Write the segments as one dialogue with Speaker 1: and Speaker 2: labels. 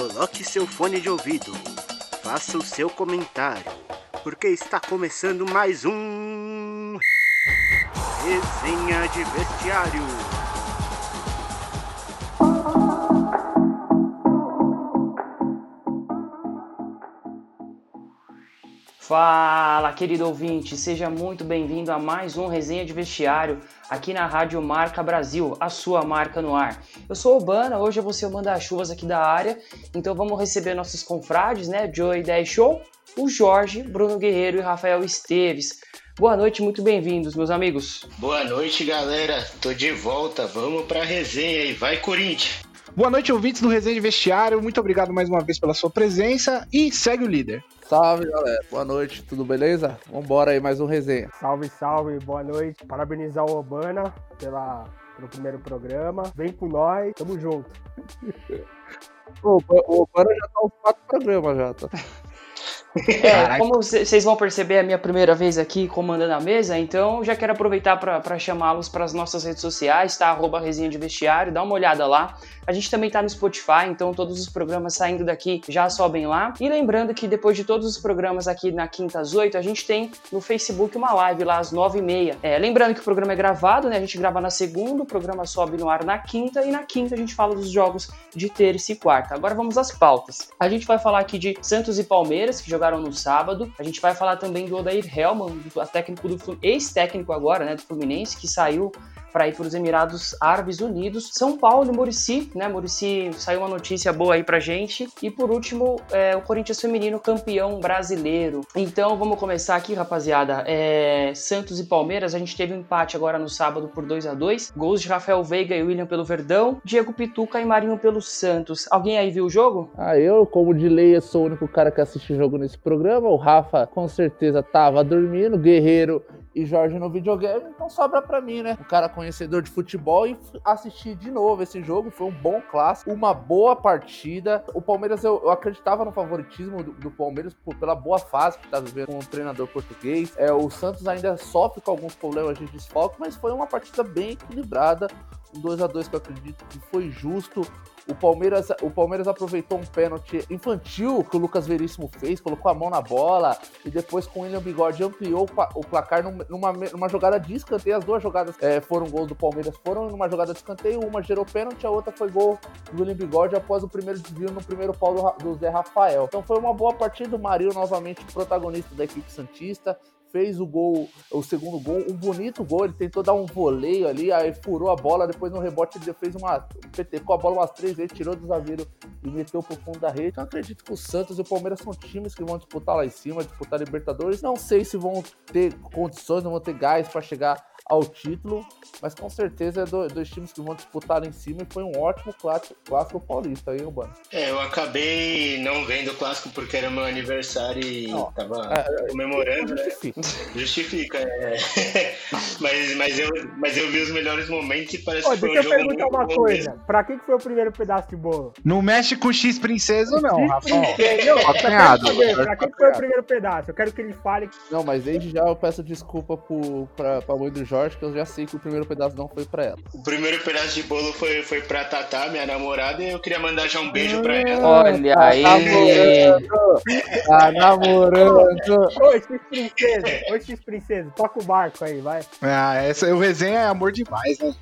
Speaker 1: Coloque seu fone de ouvido, faça o seu comentário, porque está começando mais um. Resenha de Vestiário.
Speaker 2: Fala, querido ouvinte, seja muito bem-vindo a mais um Resenha de Vestiário aqui na Rádio Marca Brasil, a sua marca no ar. Eu sou o Bana, hoje eu vou ser o manda-chuvas aqui da área, então vamos receber nossos confrades, né? Joey 10 Show, o Jorge, Bruno Guerreiro e Rafael Esteves. Boa noite, muito bem-vindos, meus amigos.
Speaker 3: Boa noite, galera. Tô de volta. Vamos pra resenha aí. Vai, Corinthians.
Speaker 4: Boa noite, ouvintes do Resenha de Vestiário. Muito obrigado mais uma vez pela sua presença e segue o líder.
Speaker 5: Salve, galera. Boa noite, tudo beleza? Vambora aí, mais um resenha.
Speaker 6: Salve, salve, boa noite. Parabenizar o Obana pela, pelo primeiro programa. Vem com nós, tamo junto.
Speaker 5: o, o Obana já tá uns quatro programas já, tá?
Speaker 2: É, como vocês vão perceber, é a minha primeira vez aqui comandando a mesa, então já quero aproveitar para chamá-los para as nossas redes sociais, tá? Arroba Resenha de Vestiário, dá uma olhada lá. A gente também tá no Spotify, então todos os programas saindo daqui já sobem lá. E lembrando que depois de todos os programas aqui na quinta às oito, a gente tem no Facebook uma live lá às nove e meia. É, lembrando que o programa é gravado, né? A gente grava na segunda, o programa sobe no ar na quinta, e na quinta a gente fala dos jogos de terça e quarta. Agora vamos às pautas. A gente vai falar aqui de Santos e Palmeiras, que jogaram no sábado. A gente vai falar também do Odair Helman, do, técnico do ex-técnico agora, né, do Fluminense, que saiu para ir para os Emirados Árabes Unidos. São Paulo e Murici, né? Murici saiu uma notícia boa aí pra gente. E por último, é, o Corinthians Feminino campeão brasileiro. Então vamos começar aqui, rapaziada. É, Santos e Palmeiras, a gente teve um empate agora no sábado por 2 a 2 Gols de Rafael Veiga e William pelo Verdão, Diego Pituca e Marinho pelo Santos. Alguém aí viu o jogo?
Speaker 5: Ah, eu, como de lei, sou o único cara que assiste jogo nesse programa. O Rafa, com certeza, tava dormindo. Guerreiro e Jorge no videogame, então sobra para mim, né? Um cara conhecedor de futebol e assistir de novo esse jogo. Foi um bom clássico, uma boa partida. O Palmeiras, eu, eu acreditava no favoritismo do, do Palmeiras por, pela boa fase que tá vivendo com o treinador português. É, o Santos ainda sofre com alguns problemas de desfoque, mas foi uma partida bem equilibrada. Um 2 a 2 que eu acredito que foi justo. O Palmeiras, o Palmeiras aproveitou um pênalti infantil que o Lucas Veríssimo fez, colocou a mão na bola e depois com o William Bigode ampliou o placar numa, numa jogada de escanteio. As duas jogadas é, foram gols do Palmeiras, foram numa jogada de escanteio. Uma gerou pênalti, a outra foi gol do William Bigode após o primeiro desvio no primeiro pau do, do Zé Rafael. Então foi uma boa partida. O Marinho novamente protagonista da equipe Santista fez o gol, o segundo gol, um bonito gol, ele tentou dar um voleio ali, aí furou a bola, depois no rebote ele fez uma, petecou a bola umas três vezes, tirou do zagueiro e meteu pro fundo da rede. Então acredito que o Santos e o Palmeiras são times que vão disputar lá em cima, disputar Libertadores. Não sei se vão ter condições, não vão ter gás para chegar ao título, mas com certeza é dois, dois times que vão disputar em cima e foi um ótimo clássico, clássico paulista aí, Urbano.
Speaker 3: É, eu acabei não vendo o clássico porque era meu aniversário e não, tava é, é comemorando, né? justifica. né? Justifica, é. mas, mas, eu, mas eu vi os melhores momentos e parece Ô, que foi um
Speaker 6: jogo Deixa eu perguntar uma coisa, mesmo. pra que foi o primeiro pedaço de bolo?
Speaker 4: Não mexe com X Princesa não, Rafael.
Speaker 6: Não, pra que foi o primeiro pedaço? Eu quero que ele fale.
Speaker 5: Não, mas desde já eu peço desculpa pro, pra, pra mãe do Jorge Jorge, que eu já sei que o primeiro pedaço não foi pra ela.
Speaker 3: O primeiro pedaço de bolo foi, foi pra Tatá, minha namorada, e eu queria mandar já um beijo pra ela.
Speaker 2: Olha tá aí!
Speaker 5: Tá namorando!
Speaker 6: Oi, X Princesa! Oi, X Princesa, toca o barco aí, vai.
Speaker 4: Ah, essa, o resenha é amor demais, né?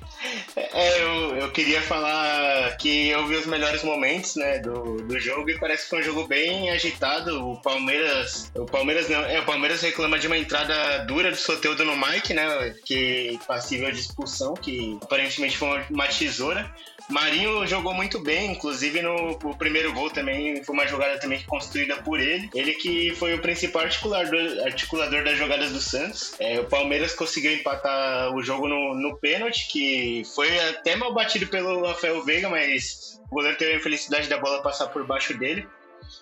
Speaker 3: É, eu, eu queria falar que eu vi os melhores momentos, né, do, do jogo, e parece que foi um jogo bem agitado. O Palmeiras. O Palmeiras não. É, o Palmeiras reclama de uma entrada dura do Soteudo no Mike, né? Que passível de expulsão, que aparentemente foi uma tesoura. Marinho jogou muito bem, inclusive no, no primeiro gol também foi uma jogada também construída por ele. Ele que foi o principal articulador, articulador das jogadas do Santos. É, o Palmeiras conseguiu empatar o jogo no, no pênalti, que foi até mal batido pelo Rafael Veiga, mas o goleiro teve a infelicidade da bola passar por baixo dele.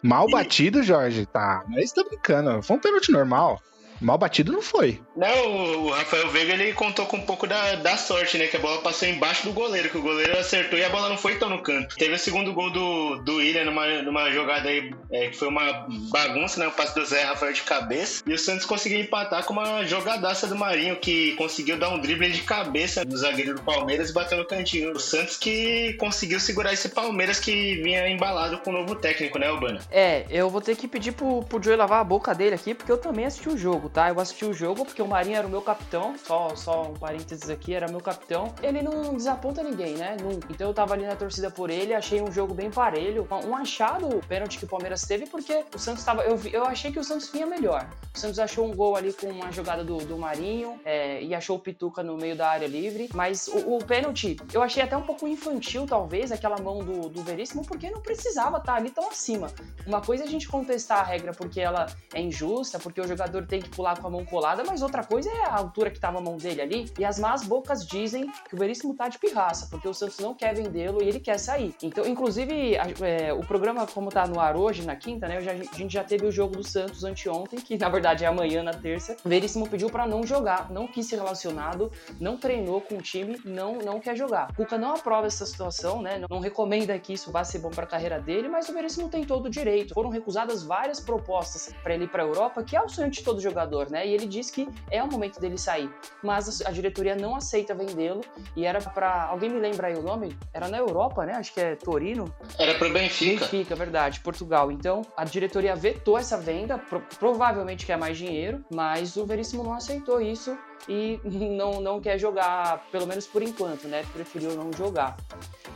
Speaker 4: Mal e... batido, Jorge? Tá, mas tá brincando. Foi um pênalti normal. Mal batido não foi.
Speaker 3: Não, o Rafael Veiga ele contou com um pouco da, da sorte, né? Que a bola passou embaixo do goleiro, que o goleiro acertou e a bola não foi tão no canto. Teve o segundo gol do, do William numa, numa jogada aí, é, que foi uma bagunça, né? O passe do Zé Rafael de cabeça. E o Santos conseguiu empatar com uma jogadaça do Marinho, que conseguiu dar um drible de cabeça no zagueiro do Palmeiras e bateu no cantinho. O Santos que conseguiu segurar esse Palmeiras que vinha embalado com o novo técnico, né, Urbana?
Speaker 2: É, eu vou ter que pedir pro, pro Joey lavar a boca dele aqui, porque eu também assisti o jogo, tá? Eu assisti o jogo porque o Marinho era o meu capitão, só, só um parênteses aqui, era meu capitão. Ele não desaponta ninguém, né? Nunca. Então eu tava ali na torcida por ele, achei um jogo bem parelho. Um achado o pênalti que o Palmeiras teve, porque o Santos tava. Eu, eu achei que o Santos vinha melhor. O Santos achou um gol ali com uma jogada do, do Marinho é, e achou o Pituca no meio da área livre. Mas o, o pênalti, eu achei até um pouco infantil, talvez, aquela mão do, do Veríssimo, porque não precisava estar tá ali tão acima. Uma coisa é a gente contestar a regra porque ela é injusta, porque o jogador tem que pular com a mão colada, mas outra coisa é a altura que tava a mão dele ali. E as más bocas dizem que o Veríssimo tá de pirraça, porque o Santos não quer vendê-lo e ele quer sair. Então, inclusive, é, o programa, como tá no ar hoje, na quinta, né? Já, a gente já teve o jogo do Santos anteontem, que na verdade é amanhã, na terça. O Veríssimo pediu para não jogar, não quis ser relacionado, não treinou com o time, não, não quer jogar. O Cuca não aprova essa situação, né? Não recomenda que isso vá ser bom para a carreira dele, mas o Veríssimo tem todo o direito. Foram recusadas várias propostas para ele ir para a Europa, que é o sonho de todo jogador, né? E ele diz que é o momento dele sair. Mas a diretoria não aceita vendê-lo e era para alguém me lembra aí o nome? Era na Europa, né? Acho que é Torino.
Speaker 3: Era pro Benfica.
Speaker 2: Benfica, verdade, Portugal. Então, a diretoria vetou essa venda, pro, provavelmente quer mais dinheiro, mas o Veríssimo não aceitou isso e não, não quer jogar, pelo menos por enquanto, né? Preferiu não jogar.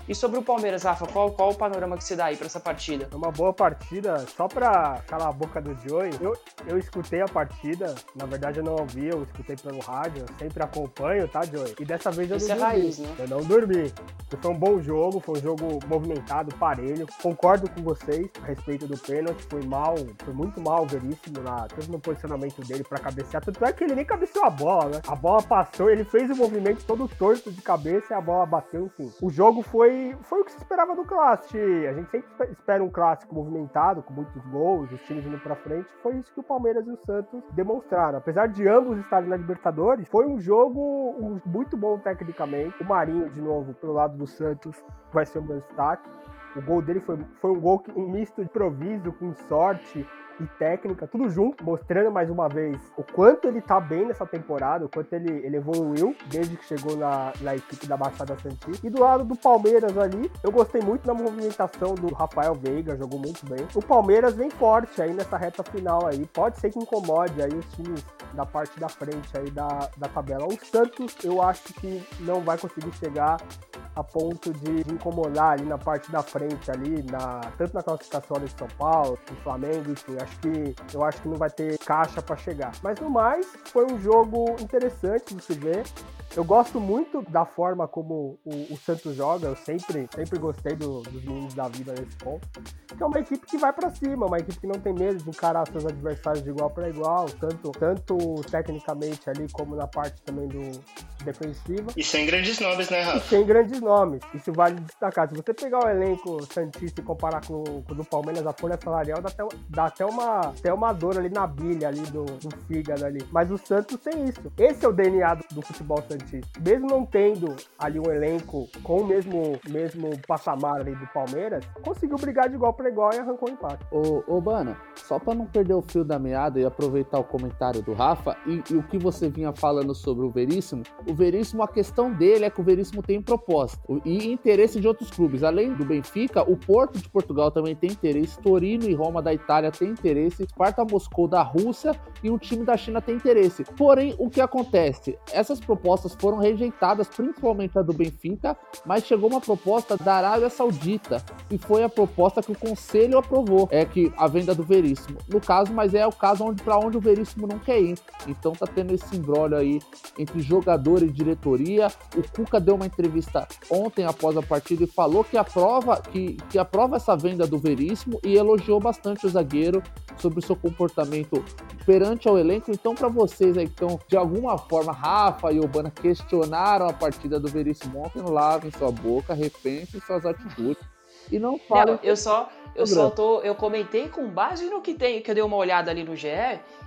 Speaker 2: E sobre o Palmeiras, Rafa, qual, qual o panorama que você dá aí pra essa partida?
Speaker 6: É uma boa partida, só pra calar a boca do Joey. Eu, eu escutei a partida, na verdade eu não ouvi, eu escutei pelo rádio, eu sempre acompanho, tá, Joey? E dessa vez eu
Speaker 2: Isso
Speaker 6: não
Speaker 2: é
Speaker 6: dormi.
Speaker 2: raiz, né?
Speaker 6: Eu não dormi. Foi um bom jogo, foi um jogo movimentado, parelho. Concordo com vocês a respeito do pênalti, foi mal, foi muito mal veríssimo, na, tanto no posicionamento dele pra cabecear. Tanto é que ele nem cabeceou a bola, né? A bola passou, ele fez o movimento todo torto de cabeça e a bola bateu, enfim. O jogo foi, foi o que se esperava do clássico. A gente sempre espera um clássico movimentado, com muitos gols, os times indo pra frente. Foi isso que o Palmeiras e o Santos demonstraram. Apesar de ambos estarem na Libertadores, foi um jogo muito bom tecnicamente. O Marinho, de novo, pelo lado do Santos, vai ser meu destaque. O gol dele foi, foi um gol que, um misto de improviso com sorte e técnica, tudo junto, mostrando mais uma vez o quanto ele tá bem nessa temporada, o quanto ele, ele evoluiu desde que chegou na, na equipe da Baixada Santista. E do lado do Palmeiras ali, eu gostei muito da movimentação do Rafael Veiga, jogou muito bem. O Palmeiras vem forte aí nessa reta final aí, pode ser que incomode aí os times da parte da frente aí da, da tabela. O Santos, eu acho que não vai conseguir chegar a ponto de, de incomodar ali na parte da frente ali, na, tanto na classificação de São Paulo, do Flamengo, enfim, acho que eu acho que não vai ter caixa para chegar. Mas no mais, foi um jogo interessante de se ver. Eu gosto muito da forma como o, o Santos joga, eu sempre, sempre gostei do, dos meninos da vida nesse ponto. Que é uma equipe que vai para cima, uma equipe que não tem medo de encarar seus adversários de igual para igual, tanto, tanto tecnicamente ali como na parte também do defensiva.
Speaker 3: E sem grandes nomes, né, Rafa?
Speaker 6: E sem grandes nomes, isso vale destacar. Se você pegar o elenco Santista e comparar com, com o do Palmeiras, a folha salarial dá até, dá até, uma, até uma dor ali na bilha ali do, do fígado ali. Mas o Santos tem isso. Esse é o DNA do, do futebol Santista mesmo não tendo ali um elenco com o mesmo, mesmo patamar ali do Palmeiras, conseguiu brigar de igual para igual e arrancou o um empate.
Speaker 5: Ô, ô Bana, só para não perder o fio da meada e aproveitar o comentário do Rafa e, e, o que você vinha falando sobre o Veríssimo, o Veríssimo, a questão dele é que o Veríssimo tem proposta e interesse de outros clubes. Além do Benfica, o Porto de Portugal também tem interesse, Torino e Roma da Itália tem interesse, Sparta Moscou da Rússia e o time da China tem interesse. Porém, o que acontece? Essas propostas foram rejeitadas, principalmente a do Benfica, mas chegou uma proposta da Arábia Saudita e foi a proposta que o conselho aprovou, é que a venda do Veríssimo. No caso, mas é o caso onde para onde o Veríssimo não quer ir. Então tá tendo esse embrólio aí entre jogador e diretoria. O Cuca deu uma entrevista ontem após a partida e falou que aprova que, que aprova essa venda do Veríssimo e elogiou bastante o zagueiro sobre o seu comportamento perante ao elenco. Então, para vocês aí que estão de alguma forma, Rafa e Obana questionaram a partida do Veríssimo ontem, lavem sua boca, repensem suas atitudes. E não falem.
Speaker 2: Não, eu só eu só tô. Eu comentei com base no que tem, que eu dei uma olhada ali no GE.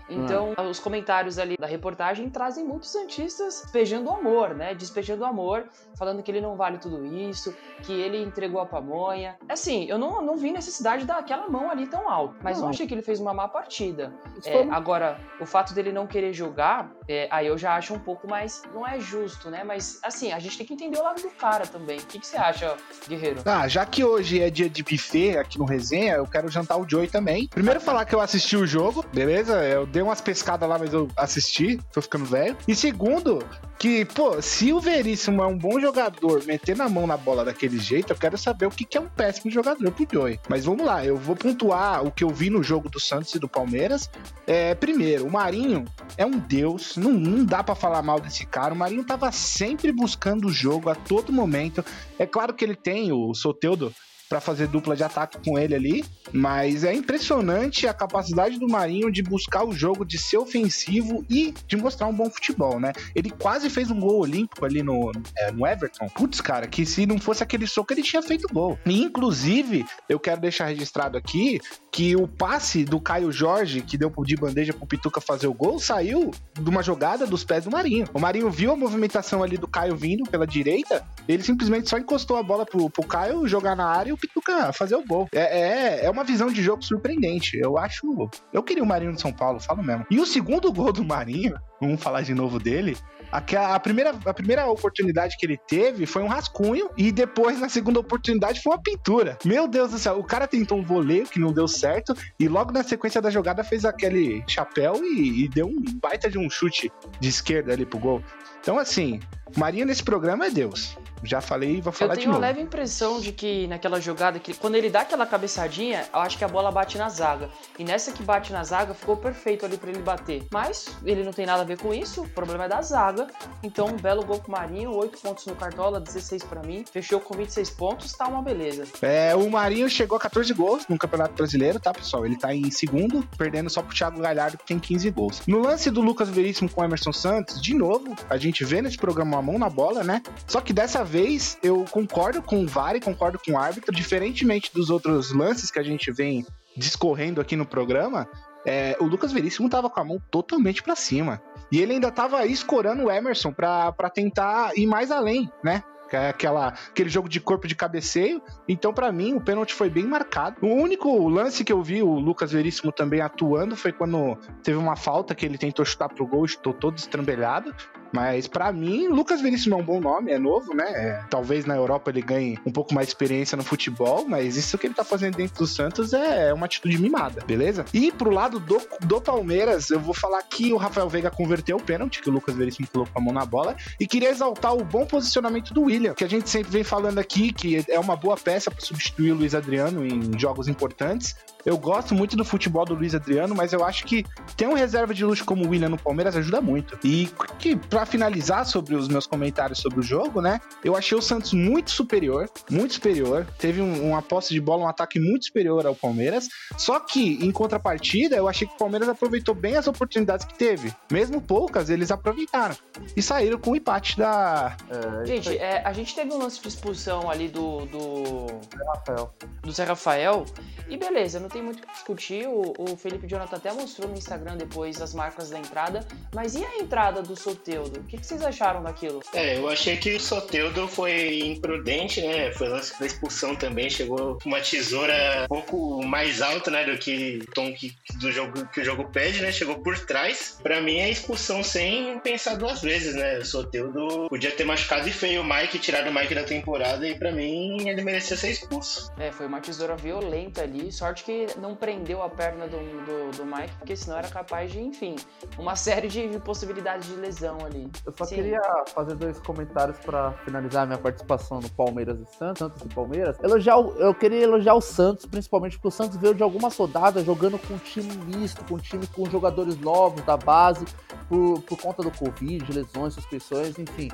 Speaker 2: Então, hum. os comentários ali da reportagem trazem muitos santistas despejando amor, né? Despejando amor, falando que ele não vale tudo isso, que ele entregou a pamonha. Assim, eu não, não vi necessidade daquela mão ali tão alta, mas não, não achei que ele fez uma má partida. É, agora, o fato dele não querer jogar, é, aí eu já acho um pouco mais. Não é justo, né? Mas, assim, a gente tem que entender o lado do cara também. O que, que você acha, Guerreiro?
Speaker 4: Ah, já que hoje é dia de buffet aqui no Resenha, eu quero jantar o Joey também. Primeiro falar que eu assisti o jogo, beleza? Eu dei umas pescadas lá, mas eu assisti, tô ficando velho. E segundo, que, pô, se o Veríssimo é um bom jogador, meter na mão na bola daquele jeito, eu quero saber o que, que é um péssimo jogador pro Joey. Mas vamos lá, eu vou pontuar o que eu vi no jogo do Santos e do Palmeiras. É, primeiro, o Marinho é um deus, não, não dá para falar mal desse cara. O Marinho tava sempre buscando o jogo a todo momento. É claro que ele tem o Soteudo para fazer dupla de ataque com ele ali, mas é impressionante a capacidade do Marinho de buscar o jogo, de ser ofensivo e de mostrar um bom futebol, né? Ele quase fez um gol olímpico ali no, é, no Everton. Putz, cara, que se não fosse aquele soco, ele tinha feito gol. E, inclusive, eu quero deixar registrado aqui que o passe do Caio Jorge, que deu de bandeja pro Pituca fazer o gol, saiu de uma jogada dos pés do Marinho. O Marinho viu a movimentação ali do Caio vindo pela direita, ele simplesmente só encostou a bola pro, pro Caio jogar na área e o Pituca fazer o gol. É, é, é uma visão de jogo surpreendente. Eu acho. Eu queria o Marinho de São Paulo, falo mesmo. E o segundo gol do Marinho, vamos falar de novo dele. A, a, primeira, a primeira oportunidade que ele teve foi um rascunho e depois, na segunda oportunidade, foi uma pintura. Meu Deus do céu, o cara tentou um voleio que não deu certo e logo na sequência da jogada fez aquele chapéu e, e deu um baita de um chute de esquerda ali pro gol. Então, assim, Marinho nesse programa é Deus. Já falei e vou falar de novo.
Speaker 2: Eu tenho uma leve impressão de que naquela jogada, que quando ele dá aquela cabeçadinha, eu acho que a bola bate na zaga. E nessa que bate na zaga, ficou perfeito ali para ele bater. Mas ele não tem nada a ver com isso, o problema é da zaga. Então, um belo gol com o Marinho, 8 pontos no Cartola, 16 para mim. Fechou com 26 pontos, tá uma beleza.
Speaker 4: É, o Marinho chegou a 14 gols no Campeonato Brasileiro, tá, pessoal? Ele tá em segundo, perdendo só pro Thiago Galhardo, que tem 15 gols. No lance do Lucas Veríssimo com o Emerson Santos, de novo, a gente vê nesse programa uma mão na bola, né? Só que dessa vez eu concordo com o VAR e concordo com o árbitro, diferentemente dos outros lances que a gente vem discorrendo aqui no programa, é, o Lucas Veríssimo tava com a mão totalmente para cima. E ele ainda tava escorando o Emerson para tentar ir mais além, né? É aquela, aquele jogo de corpo de cabeceio. Então, para mim, o pênalti foi bem marcado. O único lance que eu vi o Lucas Veríssimo também atuando foi quando teve uma falta que ele tentou chutar pro gol, estou todo estrambelhado. Mas para mim, Lucas Veríssimo é um bom nome, é novo, né? É, talvez na Europa ele ganhe um pouco mais de experiência no futebol, mas isso que ele tá fazendo dentro do Santos é uma atitude mimada, beleza? E pro lado do, do Palmeiras, eu vou falar que o Rafael Veiga converteu o pênalti, que o Lucas Veríssimo colocou a mão na bola, e queria exaltar o bom posicionamento do William, que a gente sempre vem falando aqui, que é uma boa peça para substituir o Luiz Adriano em jogos importantes. Eu gosto muito do futebol do Luiz Adriano, mas eu acho que ter um reserva de luxo como o William no Palmeiras ajuda muito. E que para finalizar sobre os meus comentários sobre o jogo, né? Eu achei o Santos muito superior, muito superior. Teve um, uma posse de bola, um ataque muito superior ao Palmeiras. Só que em contrapartida, eu achei que o Palmeiras aproveitou bem as oportunidades que teve. Mesmo poucas, eles aproveitaram e saíram com o empate da.
Speaker 2: É, gente, é, a gente teve um lance de expulsão ali do do Zé Rafael. Do Zé Rafael. E beleza, não tem muito o que discutir. O, o Felipe Jonathan até mostrou no Instagram depois as marcas da entrada. Mas e a entrada do Soteudo? O que, que vocês acharam daquilo?
Speaker 3: É, eu achei que o Soteudo foi imprudente, né? Foi lance da expulsão também. Chegou com uma tesoura um pouco mais alta, né? Do que o tom que, do jogo, que o jogo pede, né? Chegou por trás. Pra mim é expulsão sem pensar duas vezes, né? O Soteudo podia ter machucado e feio o Mike, tirado o Mike da temporada. E pra mim ele merecia ser expulso.
Speaker 2: É, foi uma tesoura violenta ali. Sorte que não prendeu a perna do, do, do, Mike, porque senão era capaz de, enfim, uma série de possibilidades de lesão ali.
Speaker 5: Eu só Sim. queria fazer dois comentários para finalizar minha participação no Palmeiras e Santos, Santos e Palmeiras. Elogiar o, eu queria elogiar o Santos, principalmente porque o Santos veio de algumas rodadas jogando com um time misto, com um time com jogadores novos da base, por, por conta do Covid, lesões, suspensões, enfim.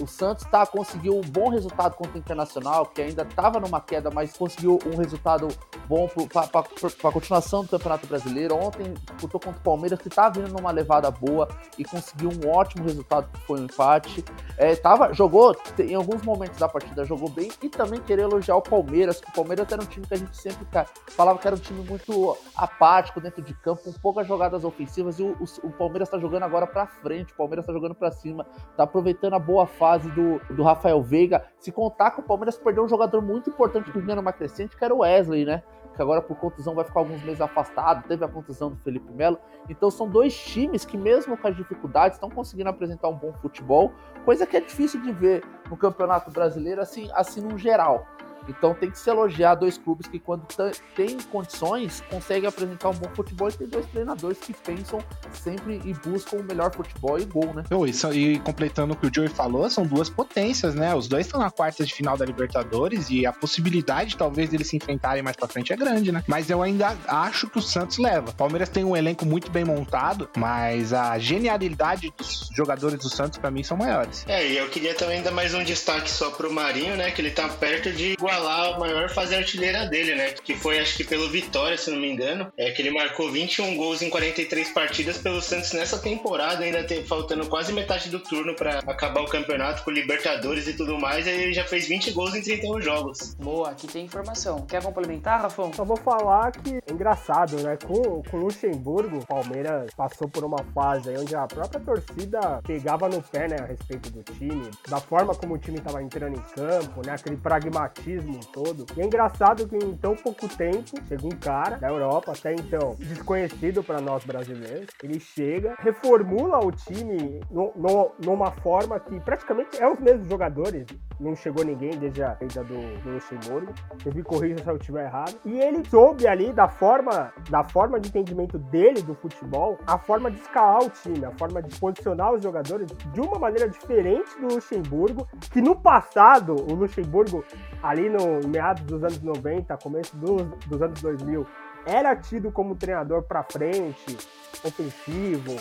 Speaker 5: O Santos tá, conseguiu um bom resultado contra o Internacional, que ainda estava numa queda, mas conseguiu um resultado bom para a continuação do Campeonato Brasileiro. Ontem disputou contra o Palmeiras, que estava vindo numa levada boa e conseguiu um ótimo resultado, que foi um empate. É, tava, jogou, em alguns momentos da partida, jogou bem e também querer elogiar o Palmeiras, que o Palmeiras era um time que a gente sempre falava que era um time muito apático dentro de campo, com poucas jogadas ofensivas, e o, o, o Palmeiras está jogando agora para frente, o Palmeiras está jogando para cima, está aproveitando a boa fase do, do Rafael Veiga. Se contar que o Palmeiras perdeu um jogador muito importante que vinha numa crescente, que era o Wesley, né? Que agora por contusão vai ficar alguns meses afastado, teve a contusão do Felipe Melo. Então são dois times que, mesmo com as dificuldades, estão conseguindo apresentar um bom futebol, coisa que é difícil de ver no Campeonato Brasileiro, assim, assim no geral. Então tem que se elogiar dois clubes que, quando tem condições, conseguem apresentar um bom futebol e tem dois treinadores que pensam sempre e buscam o melhor futebol e gol, né?
Speaker 4: Oh, isso, e completando o que o Joey falou, são duas potências, né? Os dois estão na quarta de final da Libertadores e a possibilidade, talvez, deles se enfrentarem mais pra frente é grande, né? Mas eu ainda acho que o Santos leva. O Palmeiras tem um elenco muito bem montado, mas a genialidade dos jogadores do Santos, para mim, são maiores.
Speaker 3: É, e eu queria também dar mais um destaque só pro Marinho, né? Que ele tá perto de igualar igualar a maior fase artilheira dele, né? Que foi, acho que pelo Vitória, se não me engano. É que ele marcou 21 gols em 43 partidas pelo Santos nessa temporada, ainda tem, faltando quase metade do turno para acabar o campeonato com Libertadores e tudo mais. Ele já fez 20 gols em 31 jogos.
Speaker 2: Boa, aqui tem informação. Quer complementar, Rafão?
Speaker 6: Só vou falar que é engraçado, né? Com, com o Luxemburgo, o Palmeiras passou por uma fase onde a própria torcida pegava no pé, né, a respeito do time, da forma como o time estava entrando em campo, né? Aquele pragmatismo todo. E é engraçado que em tão pouco tempo, chega um cara da Europa, até então desconhecido para nós brasileiros, ele chega, reformula o time no, no, numa forma que praticamente é os mesmos jogadores, não chegou ninguém desde a saída do, do Luxemburgo. Vocês me corrijam se eu estiver errado. E ele soube ali da forma, da forma de entendimento dele do futebol, a forma de escalar o time, a forma de posicionar os jogadores de uma maneira diferente do Luxemburgo, que no passado o Luxemburgo ali no meados dos anos 90, começo dos, dos anos 2000, era tido como treinador para frente, ofensivo.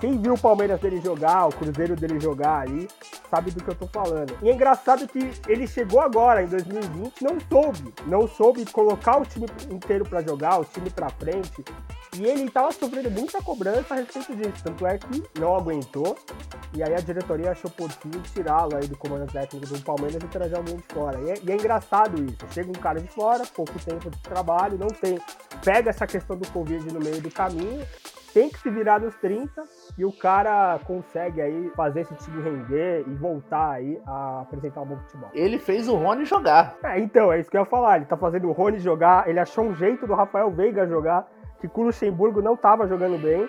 Speaker 6: Quem viu o Palmeiras dele jogar, o Cruzeiro dele jogar ali, sabe do que eu tô falando. E é engraçado que ele chegou agora, em 2020, não soube, não soube colocar o time inteiro para jogar, o time para frente. E ele estava sofrendo muita cobrança a respeito disso. Tanto é que não aguentou. E aí a diretoria achou por fim tirá-lo aí do comando técnico do Palmeiras e trazer alguém de fora. E é, e é, engraçado isso. Chega um cara de fora, pouco tempo de trabalho, não tem. Pega essa questão do Covid no meio do caminho, tem que se virar nos 30 e o cara consegue aí fazer esse time render e voltar aí a apresentar um bom futebol.
Speaker 5: Ele fez o Rony jogar.
Speaker 6: É, então, é isso que eu ia falar. Ele tá fazendo o Rony jogar, ele achou um jeito do Rafael Veiga jogar que o Luxemburgo não estava jogando bem.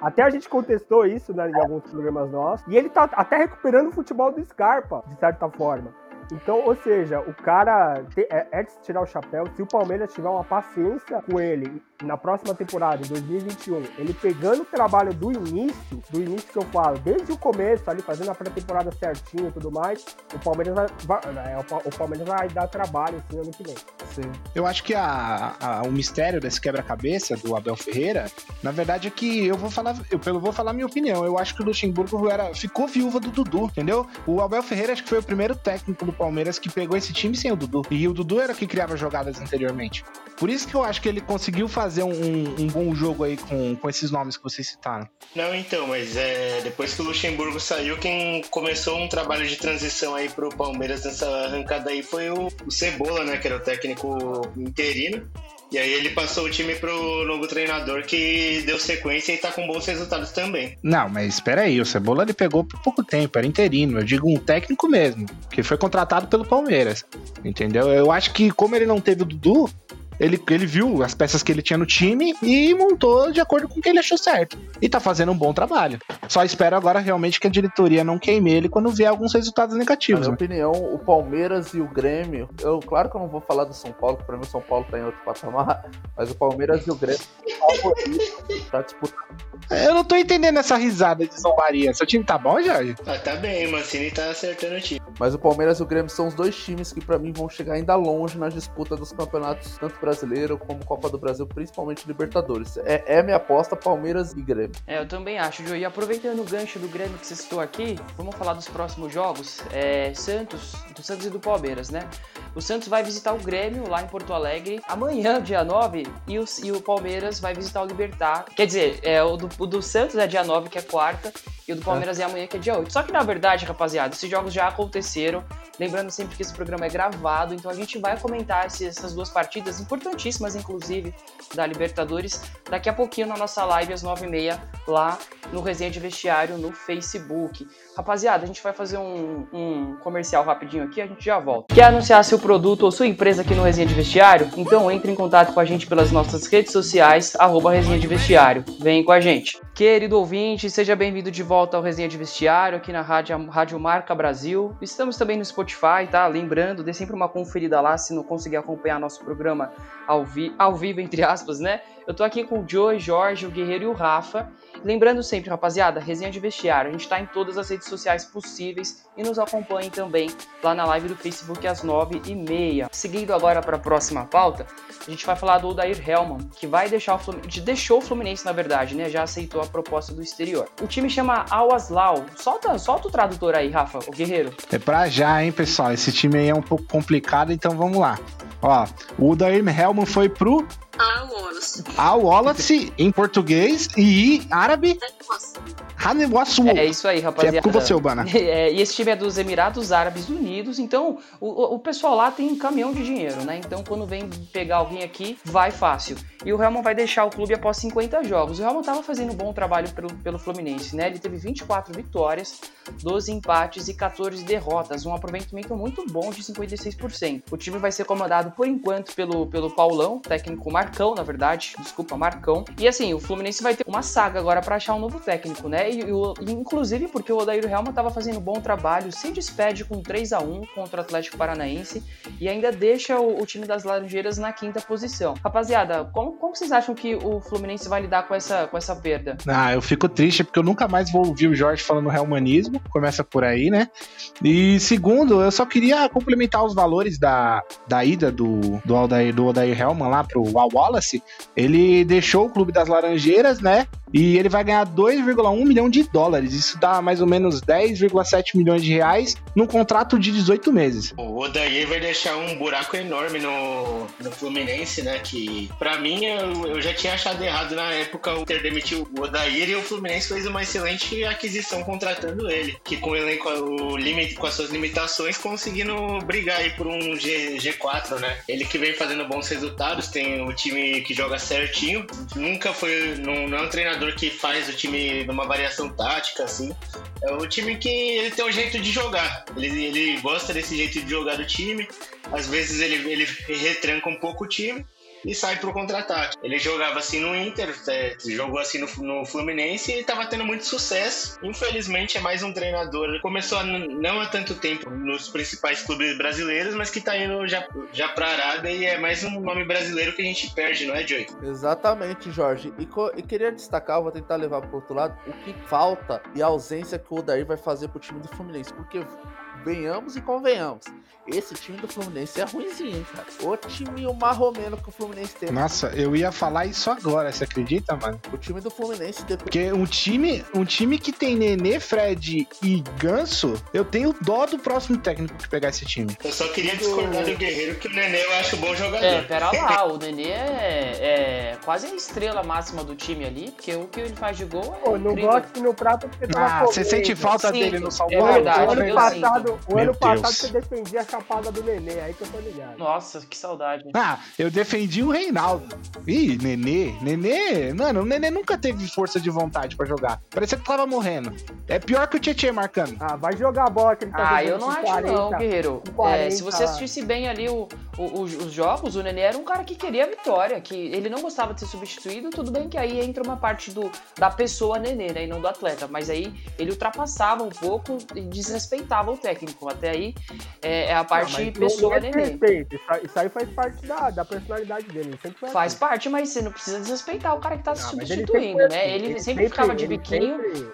Speaker 6: Até a gente contestou isso né, em alguns programas nossos. E ele tá até recuperando o futebol do Scarpa, de certa forma. Então, ou seja, o cara é, é de tirar o chapéu. Se o Palmeiras tiver uma paciência com ele na próxima temporada, em 2021, ele pegando o trabalho do início, do início que eu falo, desde o começo, ali fazendo a pré-temporada certinho e tudo mais, o Palmeiras vai, vai é, o Palmeiras vai dar trabalho assim ano que vem.
Speaker 4: Sim. Eu acho que a, a, o mistério desse quebra-cabeça do Abel Ferreira, na verdade é que eu vou falar, eu, eu vou falar minha opinião. Eu acho que o Luxemburgo era, ficou viúva do Dudu, entendeu? O Abel Ferreira acho que foi o primeiro técnico do Palmeiras que pegou esse time sem o Dudu. E o Dudu era que criava jogadas anteriormente. Por isso que eu acho que ele conseguiu fazer um, um bom jogo aí com, com esses nomes que vocês citaram.
Speaker 3: Não, então, mas é, depois que o Luxemburgo saiu, quem começou um trabalho de transição aí pro Palmeiras nessa arrancada aí foi o, o Cebola, né? Que era o técnico interino. E aí ele passou o time pro novo treinador que deu sequência e tá com bons resultados também.
Speaker 4: Não, mas espera aí, o Cebola ele pegou por pouco tempo, era interino, eu digo um técnico mesmo, que foi contratado pelo Palmeiras, entendeu? Eu acho que como ele não teve o Dudu, ele, ele viu as peças que ele tinha no time e montou de acordo com o que ele achou certo. E tá fazendo um bom trabalho. Só espero agora realmente que a diretoria não queime ele quando vier alguns resultados negativos.
Speaker 5: Na minha né? opinião, o Palmeiras e o Grêmio. Eu, claro que eu não vou falar do São Paulo, porque pra mim o São Paulo tá em outro patamar, mas o Palmeiras e o Grêmio
Speaker 4: pra disputar. Eu não tô entendendo essa risada de zombaria. Seu time tá bom, Jorge?
Speaker 3: Ah, tá bem, Mancini tá acertando o time.
Speaker 5: Mas o Palmeiras e o Grêmio são os dois times que, para mim, vão chegar ainda longe na disputa dos campeonatos, tanto brasileiro como Copa do Brasil, principalmente Libertadores. É, é minha aposta, Palmeiras e Grêmio.
Speaker 2: É, eu também acho, Joe. E aproveitando o gancho do Grêmio que você citou aqui, vamos falar dos próximos jogos. É, Santos, do Santos e do Palmeiras, né? O Santos vai visitar o Grêmio lá em Porto Alegre amanhã, dia 9, e o, e o Palmeiras vai visitar o Libertar. Quer dizer, é, o, do, o do Santos é dia 9, que é quarta, e o do Palmeiras é. é amanhã, que é dia 8. Só que na verdade, rapaziada, esses jogos já aconteceram. Lembrando sempre que esse programa é gravado, então a gente vai comentar essas duas partidas, importantíssimas, inclusive, da Libertadores, daqui a pouquinho na nossa live às 9h30, lá no Resenha de Vestiário no Facebook. Rapaziada, a gente vai fazer um, um comercial rapidinho aqui, a gente já volta. Quer anunciar seu produto ou sua empresa aqui no Resenha de Vestiário? Então entre em contato com a gente pelas nossas redes sociais, arroba Resenha de Vestiário. Vem com a gente. Querido ouvinte, seja bem-vindo de volta ao Resenha de Vestiário aqui na Rádio, Rádio Marca Brasil. Estamos também no Spotify, tá? Lembrando, dê sempre uma conferida lá se não conseguir acompanhar nosso programa ao, vi ao vivo, entre aspas, né? Eu tô aqui com o Joe, Jorge, o Guerreiro e o Rafa. Lembrando sempre, rapaziada, resenha de vestiário. A gente tá em todas as redes sociais possíveis e nos acompanhem também lá na live do Facebook às 9h30. Seguindo agora para a próxima pauta, a gente vai falar do Odair Hellman, que vai deixar o Fluminense, deixou o Fluminense, na verdade, né? Já aceitou a proposta do exterior. O time chama Al Aslau. Solta, solta o tradutor aí, Rafa, o Guerreiro.
Speaker 4: É pra já, hein, pessoal? Esse time aí é um pouco complicado, então vamos lá. Ó, o Odair Hellman foi pro
Speaker 7: Al Wallace.
Speaker 4: Al Wallace em português e árabe. Hanewasu.
Speaker 2: É isso aí, rapaziada.
Speaker 4: É com você, Urbana.
Speaker 2: É, e esse time é dos Emirados Árabes Unidos, então o, o pessoal lá tem um caminhão de dinheiro, né? Então quando vem pegar alguém aqui, vai fácil. E o Helman vai deixar o clube após 50 jogos. O Helman estava fazendo um bom trabalho pelo, pelo Fluminense, né? Ele teve 24 vitórias, 12 empates e 14 derrotas, um aproveitamento muito bom de 56%. O time vai ser comandado por enquanto pelo, pelo Paulão, técnico Marcão, na verdade, desculpa, Marcão. E assim, o Fluminense vai ter uma saga agora para achar um novo técnico, né? E, e, inclusive porque o Odair Helman estava fazendo um bom trabalho, se despede com 3 a 1 contra o Atlético Paranaense e ainda deixa o, o time das Laranjeiras na quinta posição. Rapaziada, como, como vocês acham que o Fluminense vai lidar com essa, com essa perda?
Speaker 4: Ah, eu fico triste porque eu nunca mais vou ouvir o Jorge falando realmanismo, começa por aí, né? E segundo, eu só queria complementar os valores da, da ida do, do, Aldair, do Odair Helman lá pro Al Wallace. Ele deixou o Clube das Laranjeiras, né? E ele vai ganhar 2,1 milhão de dólares. Isso dá mais ou menos 10,7 milhões de reais num contrato de 18 meses.
Speaker 3: O Odair vai deixar um buraco enorme no, no Fluminense, né? Que para mim eu, eu, já tinha achado errado na época o ter demitido o Odair e o Fluminense fez uma excelente aquisição contratando ele. Que com o elenco, o limite, com as suas limitações, conseguindo brigar aí por um G, G4, né? Ele que vem fazendo bons resultados, tem o time que joga certinho. Nunca foi. Não, não é um treinador que faz o time numa variação tática, assim. É o time que ele tem um jeito de jogar. Ele, ele gosta desse jeito de jogar do time. Às vezes ele, ele retranca um pouco o time e sai pro contra-ataque. Ele jogava assim no Inter, é, jogou assim no, no Fluminense e estava tendo muito sucesso. Infelizmente é mais um treinador. Ele começou a, não há tanto tempo nos principais clubes brasileiros, mas que está indo já, já pra Arábia e é mais um nome brasileiro que a gente perde, não é, Joey?
Speaker 5: Exatamente, Jorge. E, e queria destacar, vou tentar levar pro outro lado, o que falta e a ausência que o Odair vai fazer pro time do Fluminense. Porque venhamos e convenhamos. Esse time do Fluminense é ruimzinho, cara. O time o marromeno que o Fluminense tem.
Speaker 4: Nossa, eu ia falar isso agora, você acredita, mano?
Speaker 5: O time do Fluminense depois...
Speaker 4: Porque um time, um time que tem Nenê, Fred e Ganso, eu tenho dó do próximo técnico que pegar esse time.
Speaker 3: Eu só queria discordar do Guerreiro que o Nenê eu acho bom jogador.
Speaker 2: É, pera lá, o Nenê é, é quase a estrela máxima do time ali, porque o que ele faz de gol é. Pô,
Speaker 6: não gosto no prato porque
Speaker 4: Ah, você sente falta Sim, dele no São
Speaker 2: É verdade,
Speaker 6: o ano passado, o ano passado
Speaker 4: você
Speaker 6: defendia a chapada do Nenê, aí que eu tô ligado.
Speaker 2: Nossa, que saudade.
Speaker 4: Ah, eu defendi o Reinaldo. Ih, Nenê, Nenê, mano, o Nenê nunca teve força de vontade pra jogar. Parecia que tava morrendo. É pior que o Tietchan marcando.
Speaker 6: Ah, vai jogar a bola que ele tá
Speaker 2: Ah, eu não acho 40, não, Guerreiro. 40, é, se você assistisse bem ali o, o, os, os jogos, o Nenê era um cara que queria vitória, que ele não gostava de ser substituído, tudo bem que aí entra uma parte do, da pessoa Nenê, né, e não do atleta, mas aí ele ultrapassava um pouco e desrespeitava o técnico. Até aí é, é a parte não, pessoa Nenê.
Speaker 6: Respeito. Isso, aí faz parte da, da personalidade dele. Sempre
Speaker 2: faz
Speaker 6: assim.
Speaker 2: parte, mas você não precisa desrespeitar o cara que tá se substituindo, né? Ele, ele sempre, ficava de biquinho. Sempre...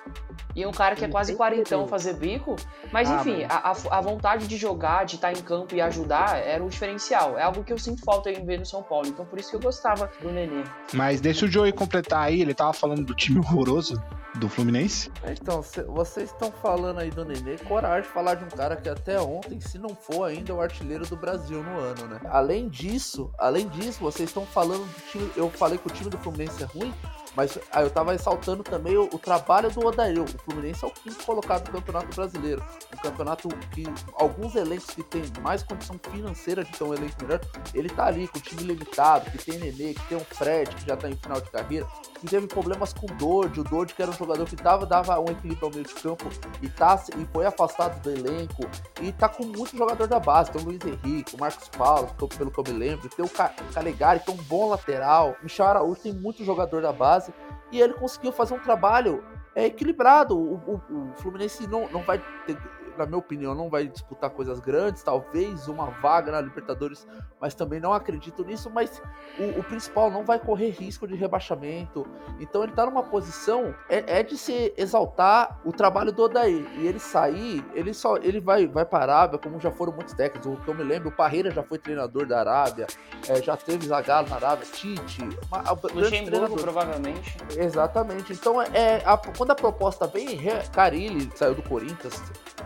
Speaker 2: E um cara que é quase quarentão fazer bico. Mas ah, enfim, mas... A, a, vontade de jogar, de estar em campo e ajudar era um diferencial. É algo que eu sinto falta em ver no São Paulo. Então por isso que eu gostava do Nenê.
Speaker 4: Mas deixa o Joey completar aí, ele tava falando do time horroroso do Fluminense.
Speaker 5: Então, vocês estão falando aí do Nenê, coragem de falar de um cara que até ontem, se não for ainda, é o artilheiro do Brasil no ano, né? Além disso, além disso, vocês estão falando do time. Eu falei que o time do Fluminense é ruim, mas aí eu tava ressaltando também o, o trabalho do Odair. O Fluminense é o quinto colocado no Campeonato Brasileiro. Um campeonato que alguns elencos que tem mais condição financeira de ter um elenco melhor, ele tá ali com o time limitado, que tem Nenê, que tem um Fred, que já tá em final de carreira, que teve problemas com o Dodge, o Dodge que era um jogador que dava, dava um equilíbrio ao meio de campo e, tá, e foi afastado do elenco, e tá com muito jogador da base, tem o Luiz Henrique, o Marcos Paulo, pelo que eu me lembro, tem o Calegari, que é um bom lateral, Michel Araújo tem muito jogador da base, e ele conseguiu fazer um trabalho é, equilibrado. O, o, o Fluminense não, não vai ter na minha opinião, não vai disputar coisas grandes, talvez uma vaga na Libertadores, mas também não acredito nisso. Mas o, o principal não vai correr risco de rebaixamento. Então ele tá numa posição é, é, de se exaltar o trabalho do Odair. E ele sair, ele só ele vai, vai para a Arábia, como já foram muitos técnicos. O que eu me lembro, o Parreira já foi treinador da Arábia, é, já teve Zagallo na Arábia, Tite.
Speaker 2: Uma, Luxemburgo, provavelmente.
Speaker 5: Exatamente. Então, é, a, quando a proposta vem, Carilli saiu do Corinthians,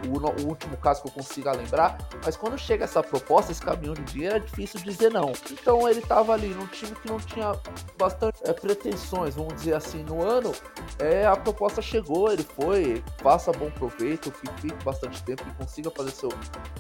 Speaker 5: o o último caso que eu consiga lembrar, mas quando chega essa proposta, esse caminhão de dinheiro, é difícil dizer não. Então ele estava ali num time que não tinha bastante é, pretensões, vamos dizer assim, no ano, é, a proposta chegou, ele foi, faça bom proveito, que fique bastante tempo e consiga fazer seu,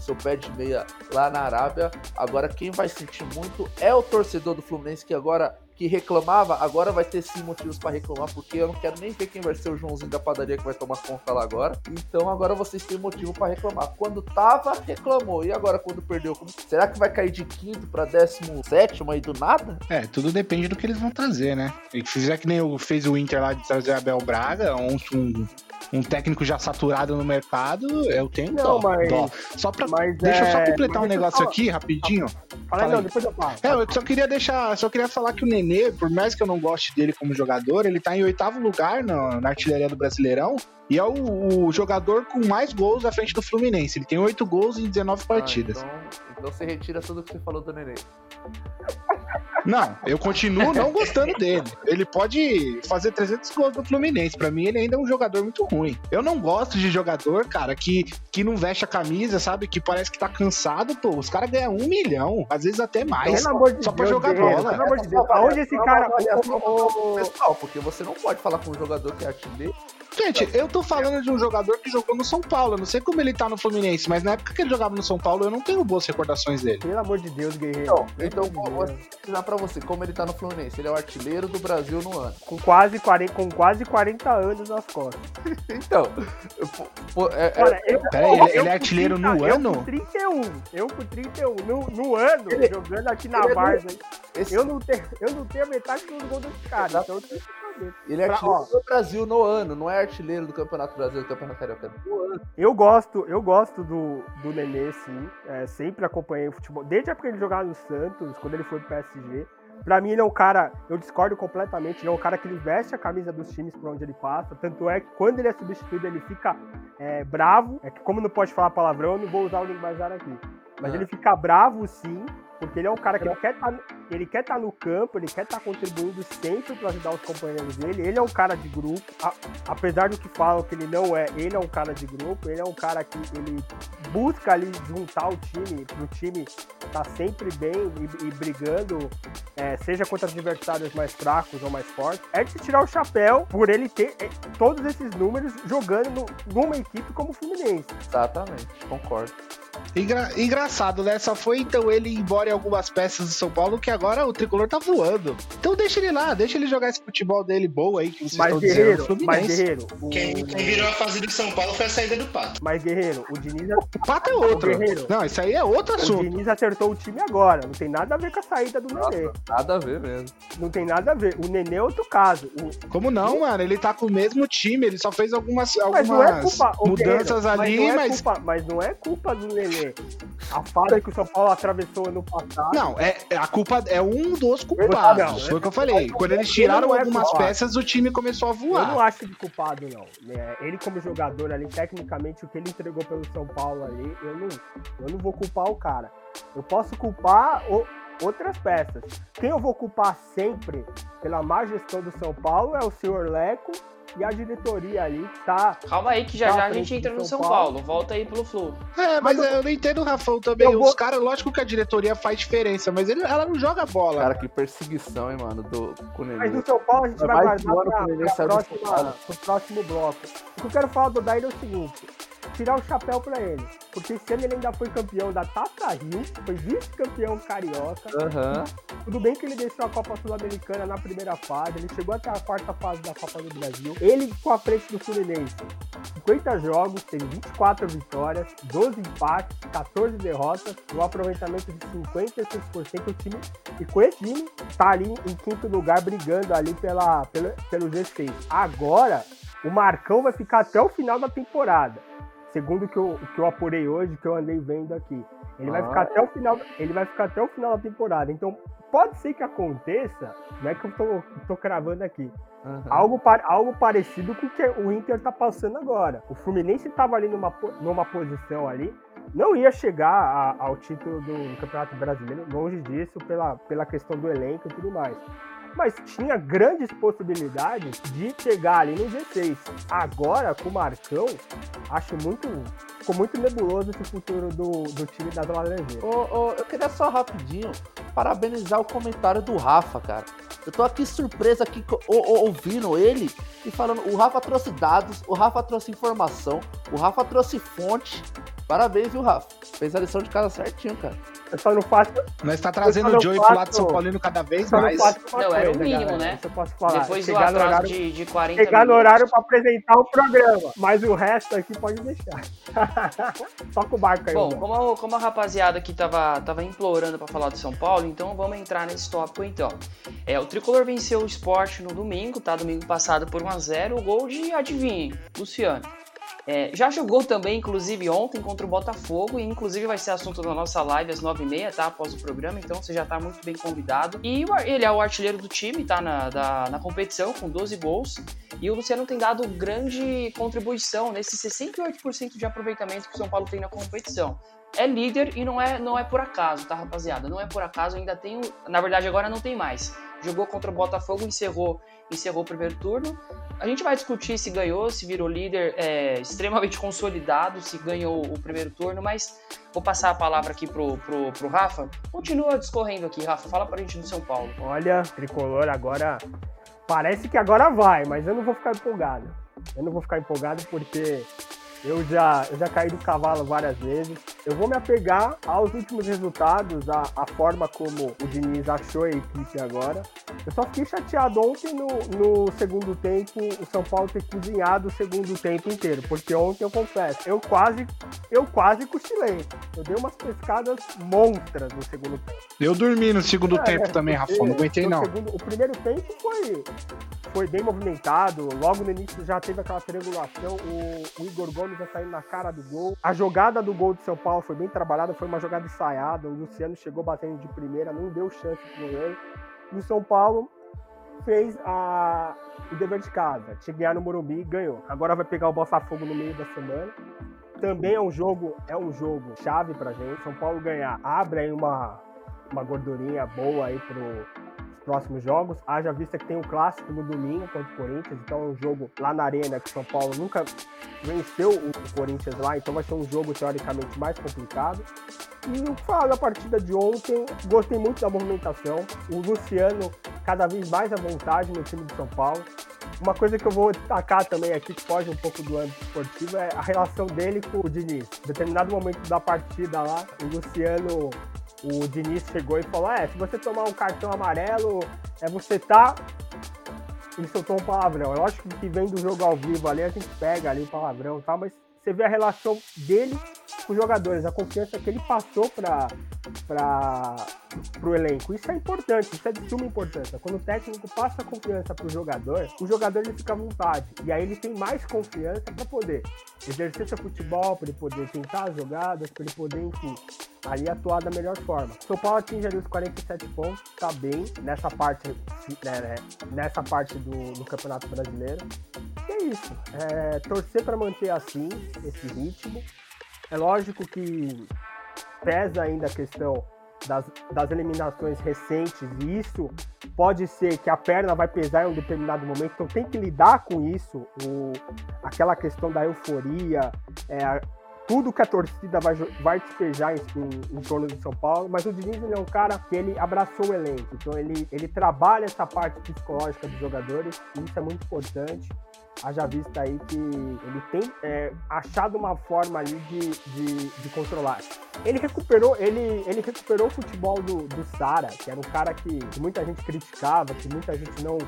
Speaker 5: seu pé de meia lá na Arábia. Agora, quem vai sentir muito é o torcedor do Fluminense, que agora que reclamava, agora vai ter sim motivos para reclamar, porque eu não quero nem ver quem vai ser o Joãozinho da padaria que vai tomar conta lá agora. Então agora vocês têm motivo para reclamar. Quando tava, reclamou. E agora quando perdeu, será que vai cair de quinto para décimo sétimo aí do nada?
Speaker 4: É, tudo depende do que eles vão trazer, né? E fizer que nem fez o Inter lá de trazer Abel Braga, um, um um técnico já saturado no mercado, eu tenho não, dó, mas, dó. Só pra, mas deixa é... eu só completar um negócio aqui rapidinho.
Speaker 6: Fala, não, depois eu falo.
Speaker 4: É, eu só queria deixar, só queria falar que o Nenê, por mais que eu não goste dele como jogador, ele tá em oitavo lugar na, na artilharia do Brasileirão e é o, o, jogador com mais gols à frente do Fluminense. Ele tem oito gols em 19 partidas.
Speaker 5: Ah, então, então você retira tudo o que você falou do Nenê.
Speaker 4: Não, eu continuo não gostando dele. Ele pode fazer 300 gols no Fluminense. Para mim, ele ainda é um jogador muito ruim. Eu não gosto de jogador, cara, que, que não veste a camisa, sabe? Que parece que tá cansado, pô. Os caras ganham um milhão, às vezes até mais. Pelo amor de só pra jogar bola. Pelo amor de
Speaker 6: Deus, aonde esse cara.
Speaker 5: Pessoal, porque você não pode falar com um jogador que é artilheiro
Speaker 4: Gente, eu tô falando de um jogador que jogou no São Paulo. Eu não sei como ele tá no Fluminense, mas na época que ele jogava no São Paulo, eu não tenho boas recordações dele.
Speaker 6: Pelo amor de Deus, guerreiro.
Speaker 5: Então, então vou ensinar pra você como ele tá no Fluminense. Ele é o artilheiro do Brasil no ano.
Speaker 6: Com quase 40, com quase 40 anos nas costas.
Speaker 5: então,
Speaker 6: pô, é, Cara,
Speaker 4: eu, peraí, ele, ele é artilheiro 30, no ano?
Speaker 6: Eu com 31. Eu com 31. No, no ano, ele, jogando aqui na Varsa. Esse... Eu, não tenho, eu não tenho a metade dos gols desse cara. Então eu tenho
Speaker 5: ele é artilheiro do Brasil no ano, não é artilheiro do Campeonato Brasileiro, do Campeonato Carioca.
Speaker 6: Eu gosto, eu gosto do, do Nenê, sim. É, sempre acompanhei o futebol. Desde a época que ele jogava no Santos, quando ele foi pro PSG. Pra mim, ele é um cara, eu discordo completamente, ele é um cara que ele veste a camisa dos times por onde ele passa. Tanto é que quando ele é substituído, ele fica é, bravo. É que, como não pode falar palavrão, eu não vou usar o linguajar aqui. Mas é. ele fica bravo, sim, porque ele é um cara que ele quer tá, ele quer estar tá no campo, ele quer estar tá contribuindo sempre para ajudar os companheiros dele. Ele é um cara de grupo, a, apesar do que falam que ele não é, ele é um cara de grupo, ele é um cara que ele busca ali juntar o time, o time tá sempre bem e, e brigando, é, seja contra adversários mais fracos ou mais fortes. É de se tirar o chapéu por ele ter é, todos esses números jogando no, numa equipe como o Fluminense.
Speaker 5: Exatamente, concordo.
Speaker 4: Engra engraçado, né? Só foi então ele embora em algumas peças do São Paulo que agora o tricolor tá voando. Então deixa ele lá, deixa ele jogar esse futebol dele boa aí que vocês mas estão guerreiro, dizendo.
Speaker 6: Mas Guerreiro,
Speaker 3: o... quem, quem, virou a fase do São Paulo foi a saída do Pato.
Speaker 6: Mas Guerreiro, o Diniz.
Speaker 4: O Pato é outro. Guerreiro, não, isso aí é outro assunto.
Speaker 6: O Diniz acertou o time agora. Não tem nada a ver com a saída do Nossa, Nenê.
Speaker 5: Nada a ver mesmo.
Speaker 6: Não tem nada a ver. O Nenê é outro caso.
Speaker 4: O... Como não, mano? Ele tá com o mesmo time, ele só fez algumas, algumas é culpa, mudanças ali,
Speaker 6: mas. Não
Speaker 4: é
Speaker 6: mas... Culpa, mas não é culpa do Nenê. A fase que o São Paulo atravessou ano passado.
Speaker 4: Não, é, é a culpa é um dos culpados. Não, foi o que eu falei. Quando eles tiraram é algumas peças, o time começou a voar.
Speaker 6: Eu não acho de culpado, não. É, ele, como jogador ali, tecnicamente, o que ele entregou pelo São Paulo ali, eu não, eu não vou culpar o cara. Eu posso culpar o, outras peças. Quem eu vou culpar sempre pela má gestão do São Paulo é o senhor Leco e a diretoria ali tá.
Speaker 2: Calma aí, que já tá já a gente entra no São, São Paulo. Paulo. Volta aí pelo Flu.
Speaker 4: É, mas, mas eu, eu não entendo o Rafão também. Os vou... caras, lógico que a diretoria faz diferença, mas ele, ela não joga bola.
Speaker 5: Cara, que perseguição, hein, mano, do
Speaker 6: com Mas no São Paulo a gente vai, vai guardar pra, pra próxima, pro próximo bloco. O que eu quero falar do Daíra é o seguinte tirar o chapéu para ele. Porque esse ano ele ainda foi campeão da Taça Rio, foi vice-campeão carioca.
Speaker 5: Uhum.
Speaker 6: Tudo bem que ele deixou a Copa Sul-Americana na primeira fase, ele chegou até a quarta fase da Copa do Brasil. Ele com a frente do Fluminense. 50 jogos, teve 24 vitórias, 12 empates, 14 derrotas, um aproveitamento de 56%. O time, e com esse time, tá ali em quinto lugar, brigando ali pela, pela, pelo G6. Agora, o Marcão vai ficar até o final da temporada segundo que eu, que eu apurei hoje, que eu andei vendo aqui. Ele ah. vai ficar até o final, ele vai ficar até o final da temporada. Então, pode ser que aconteça, não é que eu tô, tô cravando aqui. Uhum. Algo, algo parecido com o que o Inter tá passando agora. O Fluminense tava ali numa, numa posição ali, não ia chegar a, ao título do Campeonato Brasileiro, longe disso, pela, pela questão do elenco e tudo mais mas tinha grandes possibilidades de chegar ali no G6. Agora, com o Marcão, acho muito. Ficou muito nebuloso esse futuro do, do time das Laranjeiras.
Speaker 5: Oh, oh, eu queria só rapidinho parabenizar o comentário do Rafa, cara. Eu tô aqui surpreso aqui ouvindo ele e falando, o Rafa trouxe dados, o Rafa trouxe informação, o Rafa trouxe fonte. Parabéns, viu, Rafa? Fez a lição de casa certinho, cara.
Speaker 6: Eu só não faço.
Speaker 4: Nós tá trazendo o Joey pro lado de São Paulino cada vez mais.
Speaker 2: Não, não era o mínimo, galera. né? Isso eu posso falar. Depois
Speaker 6: chegar
Speaker 2: do atraso horário, de, de 40
Speaker 6: Chegar minutos. no horário pra apresentar o programa. Mas o resto aqui pode deixar. Toca o barco aí.
Speaker 2: Bom, como, como a rapaziada aqui tava, tava implorando pra falar do São Paulo, então vamos entrar nesse tópico então. É, o Tricolor venceu o esporte no domingo, tá? Domingo passado por 1x0. O gol de, adivinhe, Luciano. É, já jogou também, inclusive, ontem contra o Botafogo, e inclusive vai ser assunto da nossa live às 9h30, tá? Após o programa, então você já tá muito bem convidado. E ele é o artilheiro do time, tá? Na, da, na competição, com 12 gols. E o Luciano tem dado grande contribuição nesse 68% de aproveitamento que o São Paulo tem na competição é líder e não é, não é por acaso, tá, rapaziada? Não é por acaso, ainda tem. Na verdade, agora não tem mais. Jogou contra o Botafogo, encerrou, encerrou o primeiro turno. A gente vai discutir se ganhou, se virou líder é, extremamente consolidado, se ganhou o primeiro turno, mas vou passar a palavra aqui pro, pro, pro Rafa. Continua discorrendo aqui, Rafa. Fala pra gente do São Paulo.
Speaker 6: Olha, tricolor agora. Parece que agora vai, mas eu não vou ficar empolgado. Eu não vou ficar empolgado porque eu já, eu já caí do cavalo várias vezes. Eu vou me apegar aos últimos resultados, a, a forma como o Diniz achou a equipe agora. Eu só fiquei chateado ontem no, no segundo tempo, o São Paulo ter cozinhado o segundo tempo inteiro. Porque ontem eu confesso, eu quase, eu quase cochilei. Eu dei umas pescadas monstras no segundo tempo.
Speaker 4: Eu dormi no segundo é, tempo é, também, Rafa. Não aguentei não.
Speaker 6: Segundo, o primeiro tempo foi, foi bem movimentado. Logo no início já teve aquela triangulação. O, o Igor Gomes já saindo na cara do gol. A jogada do gol de São Paulo foi bem trabalhada, foi uma jogada ensaiada. O Luciano chegou batendo de primeira, não deu chance pro ele. E o São Paulo fez a, o dever de casa. Que ganhar no Morumbi e ganhou. Agora vai pegar o Botafogo no meio da semana. Também é um jogo, é um jogo chave pra gente. São Paulo ganhar abre aí uma, uma gordurinha boa aí pro, próximos jogos. Haja vista que tem um clássico no domingo contra o Corinthians, então é um jogo lá na Arena que São Paulo nunca venceu o Corinthians lá, então vai ser um jogo teoricamente mais complicado. E o que falar da partida de ontem, gostei muito da movimentação. O Luciano cada vez mais à vontade no time de São Paulo. Uma coisa que eu vou destacar também aqui, que foge um pouco do âmbito esportivo, é a relação dele com o Diniz. Em determinado momento da partida lá, o Luciano o Diniz chegou e falou: é, se você tomar um cartão amarelo, é você tá. Ele soltou um palavrão. Eu acho que vem do jogo ao vivo ali, a gente pega ali o palavrão e tal, mas você vê a relação dele com os jogadores, a confiança que ele passou para pro elenco. Isso é importante, isso é de suma importância. Quando o técnico passa confiança pro jogador, o jogador ele fica à vontade. E aí ele tem mais confiança para poder exercer seu futebol, para ele poder tentar as jogadas, para ele poder, enfim, ali atuar da melhor forma. São Paulo atinge ali os 47 pontos, tá bem nessa parte, né, né, nessa parte do, do Campeonato Brasileiro. E é isso. É, torcer para manter assim, esse ritmo. É lógico que pesa ainda a questão das, das eliminações recentes e isso pode ser que a perna vai pesar em um determinado momento, então tem que lidar com isso, o, aquela questão da euforia, é, tudo que a torcida vai, vai despejar em, em, em, torno de São Paulo, mas o Diniz é um cara que ele abraçou o elenco, então ele, ele trabalha essa parte psicológica dos jogadores, e isso é muito importante. Haja vista aí que ele tem é, achado uma forma ali de, de, de, controlar. Ele recuperou, ele, ele recuperou o futebol do, do Sara, que era um cara que, que muita gente criticava, que muita gente não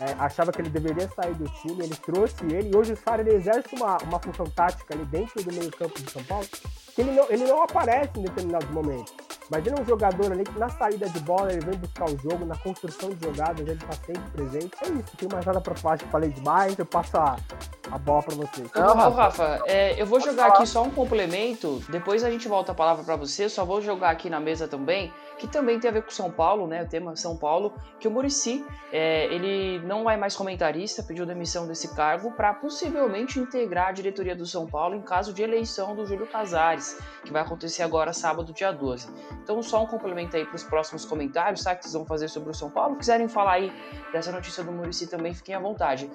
Speaker 6: é, achava que ele deveria sair do time, ele trouxe ele, e hoje o Sara ele exerce uma, uma função tática ali dentro do meio campo de São Paulo, que ele não, ele não aparece em determinados momentos. É um jogador ali que na saída de bola ele vem buscar o jogo, na construção de jogadas ele está sempre presente. É isso, tem mais nada para falar, falei demais, eu passo a, a bola para você.
Speaker 2: Não, Rafa, Rafa é, eu vou jogar aqui só um complemento, depois a gente volta a palavra para você, só vou jogar aqui na mesa também, que também tem a ver com São Paulo, né, o tema São Paulo, que o Murici, é, ele não é mais comentarista, pediu demissão desse cargo para possivelmente integrar a diretoria do São Paulo em caso de eleição do Júlio Casares, que vai acontecer agora sábado, dia 12. Então, só um complemento aí para os próximos comentários, tá? Que vocês vão fazer sobre o São Paulo. Quiserem falar aí dessa notícia do Murici também, fiquem à vontade.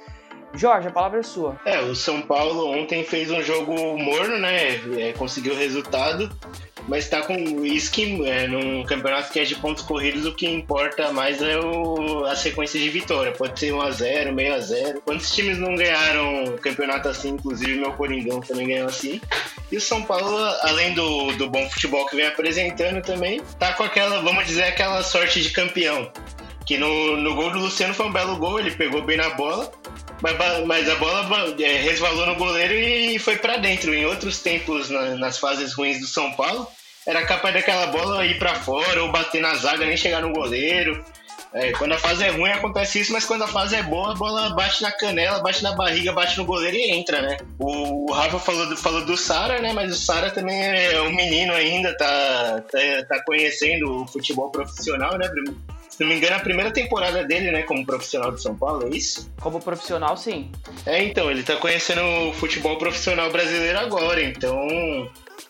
Speaker 2: Jorge, a palavra é sua.
Speaker 3: É, o São Paulo ontem fez um jogo morno, né? É, conseguiu resultado, mas tá com isso que é, num campeonato que é de pontos corridos, o que importa mais é o, a sequência de vitória. Pode ser 1x0, meio a 0 Quantos times não ganharam campeonato assim? Inclusive meu Coringão também ganhou assim. E o São Paulo, além do, do bom futebol que vem apresentando também, tá com aquela, vamos dizer, aquela sorte de campeão. Que no, no gol do Luciano foi um belo gol, ele pegou bem na bola, mas, mas a bola é, resvalou no goleiro e foi para dentro. Em outros tempos, na, nas fases ruins do São Paulo, era capaz daquela bola ir para fora ou bater na zaga, nem chegar no goleiro. É, quando a fase é ruim acontece isso, mas quando a fase é boa, a bola bate na canela, bate na barriga, bate no goleiro e entra, né? O, o Rafa falou do, falou do Sara, né? Mas o Sara também é um menino ainda, tá, tá, tá conhecendo o futebol profissional, né? Se não me engano, é a primeira temporada dele, né, como profissional de São Paulo, é isso?
Speaker 2: Como profissional, sim.
Speaker 3: É, então, ele tá conhecendo o futebol profissional brasileiro agora, então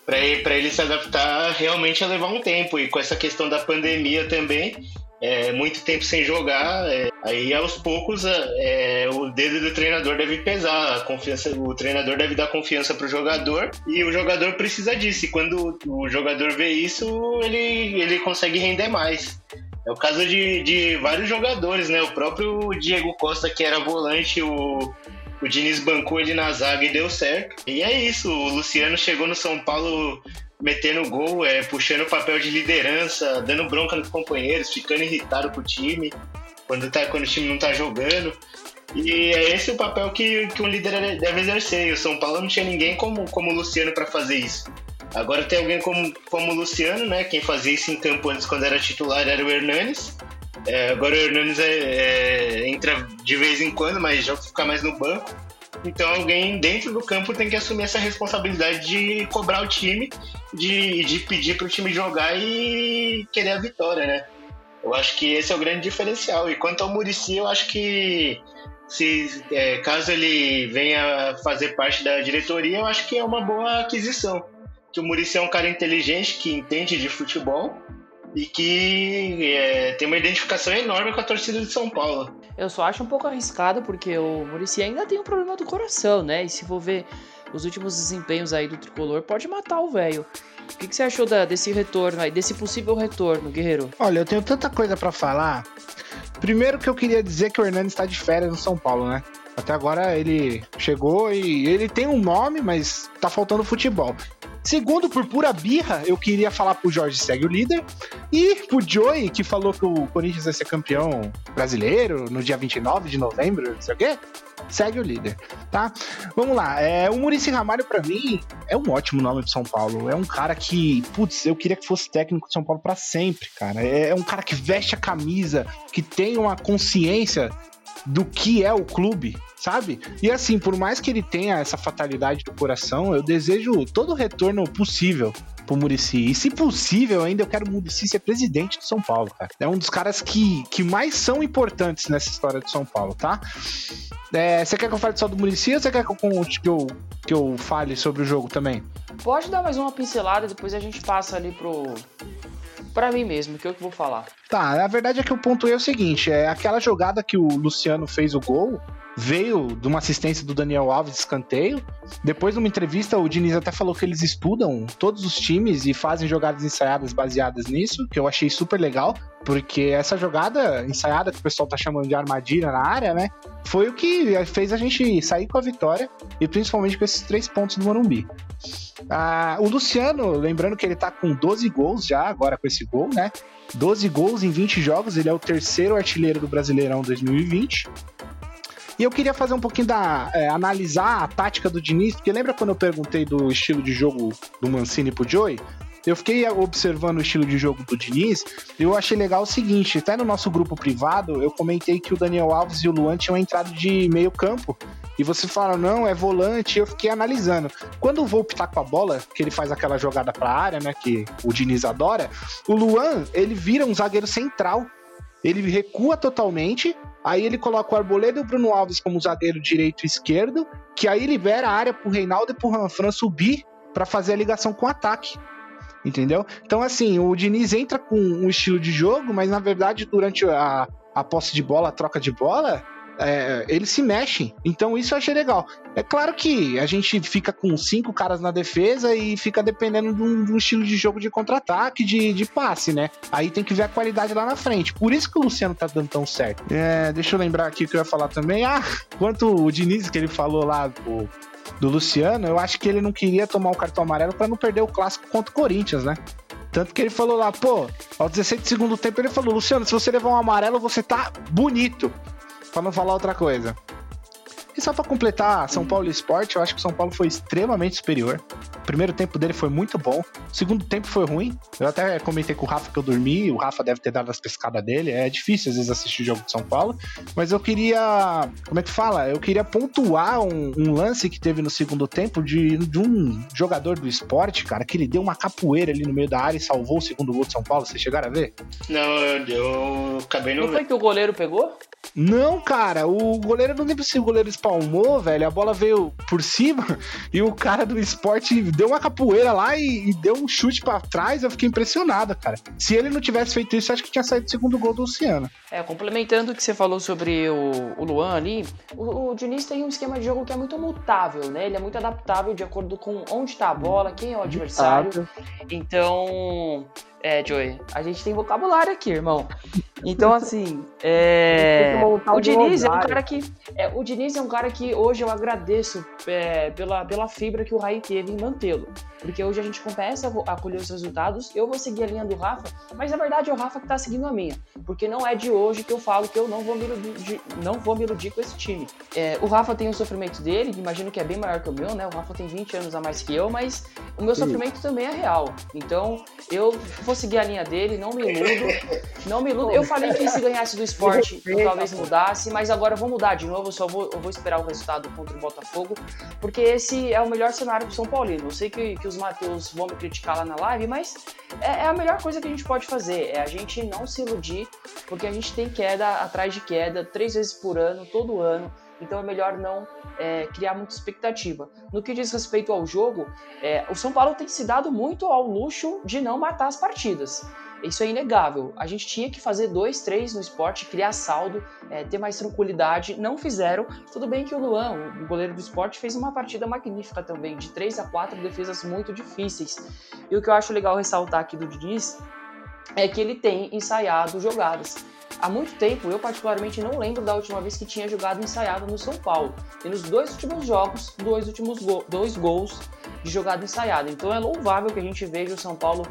Speaker 3: para ele, ele se adaptar realmente a levar um tempo. E com essa questão da pandemia também, é, muito tempo sem jogar, é, aí aos poucos é, o dedo do treinador deve pesar, a confiança, o treinador deve dar confiança para o jogador e o jogador precisa disso. E quando o jogador vê isso, ele, ele consegue render mais. É o caso de, de vários jogadores, né? O próprio Diego Costa, que era volante, o, o Diniz bancou ele na zaga e deu certo. E é isso, o Luciano chegou no São Paulo metendo gol, é, puxando o papel de liderança, dando bronca nos companheiros, ficando irritado com o time quando, tá, quando o time não tá jogando. E é esse o papel que, que um líder deve exercer. E o São Paulo não tinha ninguém como, como o Luciano para fazer isso. Agora tem alguém como, como o Luciano, né? Quem fazia isso em campo antes, quando era titular, era o Hernanes. É, agora o Hernanes é, é, entra de vez em quando, mas já fica mais no banco. Então alguém dentro do campo tem que assumir essa responsabilidade de cobrar o time, de, de pedir para o time jogar e querer a vitória, né? Eu acho que esse é o grande diferencial. E quanto ao Murici, eu acho que se é, caso ele venha fazer parte da diretoria, eu acho que é uma boa aquisição que o Murici é um cara inteligente, que entende de futebol e que é, tem uma identificação enorme com a torcida de São Paulo.
Speaker 2: Eu só acho um pouco arriscado porque o Murici ainda tem um problema do coração, né? E se for ver os últimos desempenhos aí do tricolor, pode matar o velho. O que, que, você achou da, desse retorno aí, desse possível retorno, Guerreiro?
Speaker 4: Olha, eu tenho tanta coisa para falar. Primeiro que eu queria dizer que o Hernandes está de férias no São Paulo, né? Até agora ele chegou e ele tem um nome, mas tá faltando futebol. Segundo, por pura birra, eu queria falar pro Jorge segue o líder. E pro Joey, que falou que o Corinthians vai ser campeão brasileiro no dia 29 de novembro, não sei o quê, segue o líder, tá? Vamos lá. É, o Murici Ramalho, para mim, é um ótimo nome pro São Paulo. É um cara que, putz, eu queria que fosse técnico de São Paulo para sempre, cara. É, é um cara que veste a camisa, que tem uma consciência do que é o clube, sabe? E assim, por mais que ele tenha essa fatalidade do coração, eu desejo todo o retorno possível pro Murici. E se possível, ainda eu quero o Murici ser presidente de São Paulo, cara. É um dos caras que, que mais são importantes nessa história de São Paulo, tá? É, você quer que eu fale só do Murici ou você quer que eu, que, eu, que eu fale sobre o jogo também?
Speaker 2: Pode dar mais uma pincelada, depois a gente passa ali pro, para mim mesmo, que é eu que vou falar.
Speaker 4: Tá, a verdade é que o ponto é o seguinte: é aquela jogada que o Luciano fez o gol. Veio de uma assistência do Daniel Alves de escanteio. Depois, numa entrevista, o Diniz até falou que eles estudam todos os times e fazem jogadas ensaiadas baseadas nisso, que eu achei super legal, porque essa jogada ensaiada que o pessoal tá chamando de armadilha na área, né? Foi o que fez a gente sair com a vitória e principalmente com esses três pontos do Morumbi. Ah, o Luciano, lembrando que ele tá com 12 gols já, agora com esse gol, né? 12 gols em 20 jogos, ele é o terceiro artilheiro do Brasileirão 2020. E eu queria fazer um pouquinho da. É, analisar a tática do Diniz, porque lembra quando eu perguntei do estilo de jogo do Mancini pro Joey? Eu fiquei observando o estilo de jogo do Diniz e eu achei legal o seguinte: até no nosso grupo privado, eu comentei que o Daniel Alves e o Luan tinham entrado de meio campo. E você fala, não, é volante. Eu fiquei analisando. Quando o Volpe tá com a bola, que ele faz aquela jogada pra área, né? Que o Diniz adora, o Luan, ele vira um zagueiro central. Ele recua totalmente, aí ele coloca o Arboleda e o Bruno Alves como zagueiro direito e esquerdo, que aí libera a área pro Reinaldo e pro Ranfran subir para fazer a ligação com o ataque entendeu? Então, assim, o Diniz entra com um estilo de jogo, mas na verdade, durante a, a posse de bola, a troca de bola, é, eles se mexem. Então isso eu achei legal. É claro que a gente fica com cinco caras na defesa e fica dependendo de um, de um estilo de jogo de contra-ataque, de, de, passe, né? Aí tem que ver a qualidade lá na frente. Por isso que o Luciano tá dando tão certo. É, deixa eu lembrar aqui o que eu ia falar também. Ah, quanto o Diniz que ele falou lá, o, do Luciano, eu acho que ele não queria tomar o cartão amarelo para não perder o clássico contra o Corinthians, né? Tanto que ele falou lá, pô, ao 16 do segundo tempo ele falou, Luciano, se você levar um amarelo, você tá bonito. Pra não falar outra coisa. E só para completar, São Paulo Esporte, eu acho que o São Paulo foi extremamente superior. O primeiro tempo dele foi muito bom. O segundo tempo foi ruim. Eu até comentei com o Rafa que eu dormi. O Rafa deve ter dado as pescadas dele. É difícil às vezes assistir o jogo de São Paulo. Mas eu queria. Como é que fala? Eu queria pontuar um, um lance que teve no segundo tempo de, de, um jogador do esporte, cara, que ele deu uma capoeira ali no meio da área e salvou o segundo gol de São Paulo. Vocês chegaram a ver?
Speaker 3: Não, eu, eu acabei
Speaker 2: no. Não foi que o goleiro pegou?
Speaker 4: Não, cara, o goleiro não lembro se o goleiro espalmou, velho. A bola veio por cima e o cara do esporte deu uma capoeira lá e, e deu um chute para trás. Eu fiquei impressionado, cara. Se ele não tivesse feito isso, acho que tinha saído o segundo gol do Luciano.
Speaker 2: É, complementando o que você falou sobre o, o Luan ali, o, o Diniz tem um esquema de jogo que é muito mutável, né? Ele é muito adaptável de acordo com onde tá a bola, quem é o adversário. Então, é, Joey, a gente tem vocabulário aqui, irmão. Então, assim, é... o Diniz é um cara que. É, o Diniz é um cara que hoje eu agradeço é, pela, pela fibra que o Raí teve em mantê-lo. Porque hoje a gente começa a colher os resultados. Eu vou seguir a linha do Rafa, mas na verdade é o Rafa que tá seguindo a minha. Porque não é de hoje que eu falo que eu não vou me iludir, não vou me iludir com esse time. É, o Rafa tem o sofrimento dele, imagino que é bem maior que o meu, né? O Rafa tem 20 anos a mais que eu, mas o meu Sim. sofrimento também é real. Então eu vou seguir a linha dele, não me iludo. Não me iludo. Eu falei que se ganhasse do esporte, eu talvez mudasse, mas agora eu vou mudar de novo, só vou, eu vou esperar o resultado contra o Botafogo, porque esse é o melhor cenário pro São Paulino. Eu sei que, que os Matheus vão me criticar lá na live, mas é, é, a melhor coisa que a gente pode fazer, é a gente não se iludir, porque a gente tem queda atrás de queda, três vezes por ano, todo ano, então é melhor não é, criar muita expectativa. No que diz respeito ao jogo, é, o São Paulo tem se dado muito ao luxo de não matar as partidas. Isso é inegável. A gente tinha que fazer dois, três no esporte, criar saldo, é, ter mais tranquilidade. Não fizeram. Tudo bem que o Luan, o goleiro do esporte, fez uma partida magnífica também, de três a quatro defesas muito difíceis. E o que eu acho legal ressaltar aqui do Diniz é que ele tem ensaiado jogadas. Há muito tempo, eu particularmente não lembro da última vez que tinha jogado ensaiado no São Paulo. E nos dois últimos jogos, dois últimos go dois gols de jogada ensaiada. Então é louvável que a gente veja o São Paulo.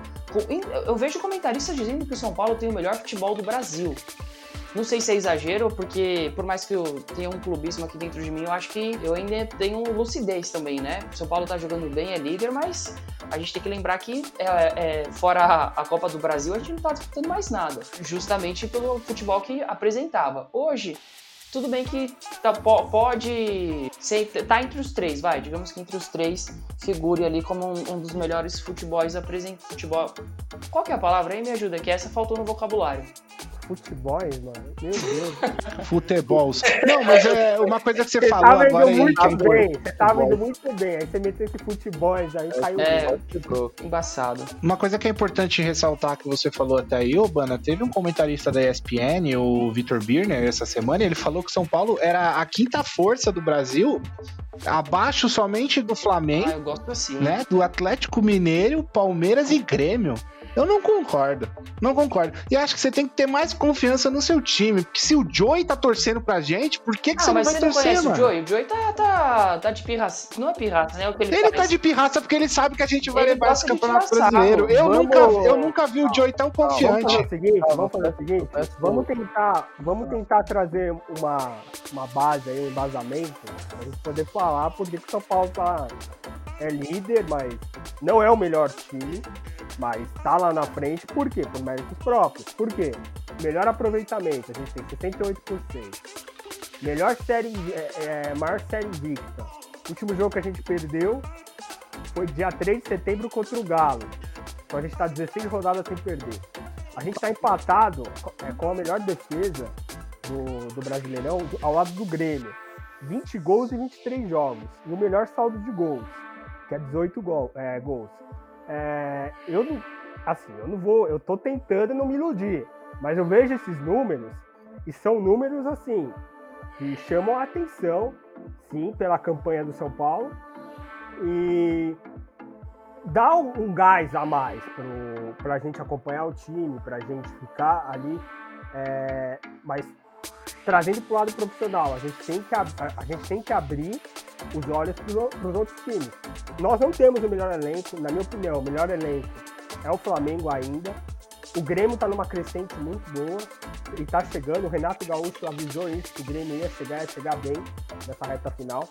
Speaker 2: Eu vejo comentaristas dizendo que o São Paulo tem o melhor futebol do Brasil. Não sei se é exagero, porque por mais que eu tenha um clubismo aqui dentro de mim, eu acho que eu ainda tenho lucidez também, né? O São Paulo tá jogando bem, é líder, mas a gente tem que lembrar que é, é, fora a Copa do Brasil, a gente não tá disputando mais nada. Justamente pelo futebol que apresentava. Hoje, tudo bem que tá, pode ser, tá entre os três, vai, digamos que entre os três figure ali como um, um dos melhores futebols apresentados. Futebol. Qual que é a palavra aí? Me ajuda, que essa faltou no vocabulário.
Speaker 6: Futebol, mano. Meu Deus.
Speaker 4: Futebols. Não, mas é uma coisa que você, você falou tava agora
Speaker 6: indo muito aí, bem. Você tava indo muito bem. Aí você meteu esse futebol aí caiu.
Speaker 2: É, embaçado.
Speaker 4: Uma coisa que é importante ressaltar que você falou até aí, Obana, teve um comentarista da ESPN, o Vitor Birner, essa semana, ele falou que São Paulo era a quinta força do Brasil, abaixo somente do Flamengo, ah,
Speaker 2: eu gosto assim.
Speaker 4: né? Do Atlético Mineiro, Palmeiras e Grêmio. Eu não concordo. Não concordo. E acho que você tem que ter mais confiança no seu time. Porque se o Joey tá torcendo pra gente, por que, que ah, você não vai torcer,
Speaker 2: conhece
Speaker 4: mano?
Speaker 2: O Joey, o Joey tá, tá, tá de pirraça. Não é pirraça, né? É o que ele
Speaker 4: ele tá de pirraça porque ele sabe que a gente vai ele levar esse campeonato brasileiro. Eu, vamos... nunca, eu nunca vi o Joey tão confiante.
Speaker 6: Vamos fazer o seguinte, vamos fazer o seguinte. Vamos tentar, vamos tentar trazer uma, uma base aí, um embasamento, pra gente poder falar por que o São Paulo tá, é líder, mas não é o melhor time mas tá lá na frente, por quê? Por méritos próprios. Por quê? Melhor aproveitamento, a gente tem 78%. Melhor série, é, é, maior série invicta. O último jogo que a gente perdeu foi dia 3 de setembro contra o Galo. Então a gente tá 16 rodadas sem perder. A gente tá empatado é, com a melhor defesa do, do Brasileirão ao lado do Grêmio. 20 gols e 23 jogos. E o melhor saldo de gols, é 18 gol, é, gols. É, eu não, assim, eu não vou, eu tô tentando não me iludir, mas eu vejo esses números e são números assim que chamam a atenção, sim, pela campanha do São Paulo e dá um, gás a mais para a gente acompanhar o time, para a gente ficar ali, é, mas trazendo para o lado profissional, a gente tem que, a, a gente tem que abrir os olhos para os outros times. Nós não temos o melhor elenco, na minha opinião, o melhor elenco é o Flamengo ainda. O Grêmio está numa crescente muito boa e está chegando. O Renato Gaúcho avisou isso, que o Grêmio ia chegar, ia chegar bem nessa reta final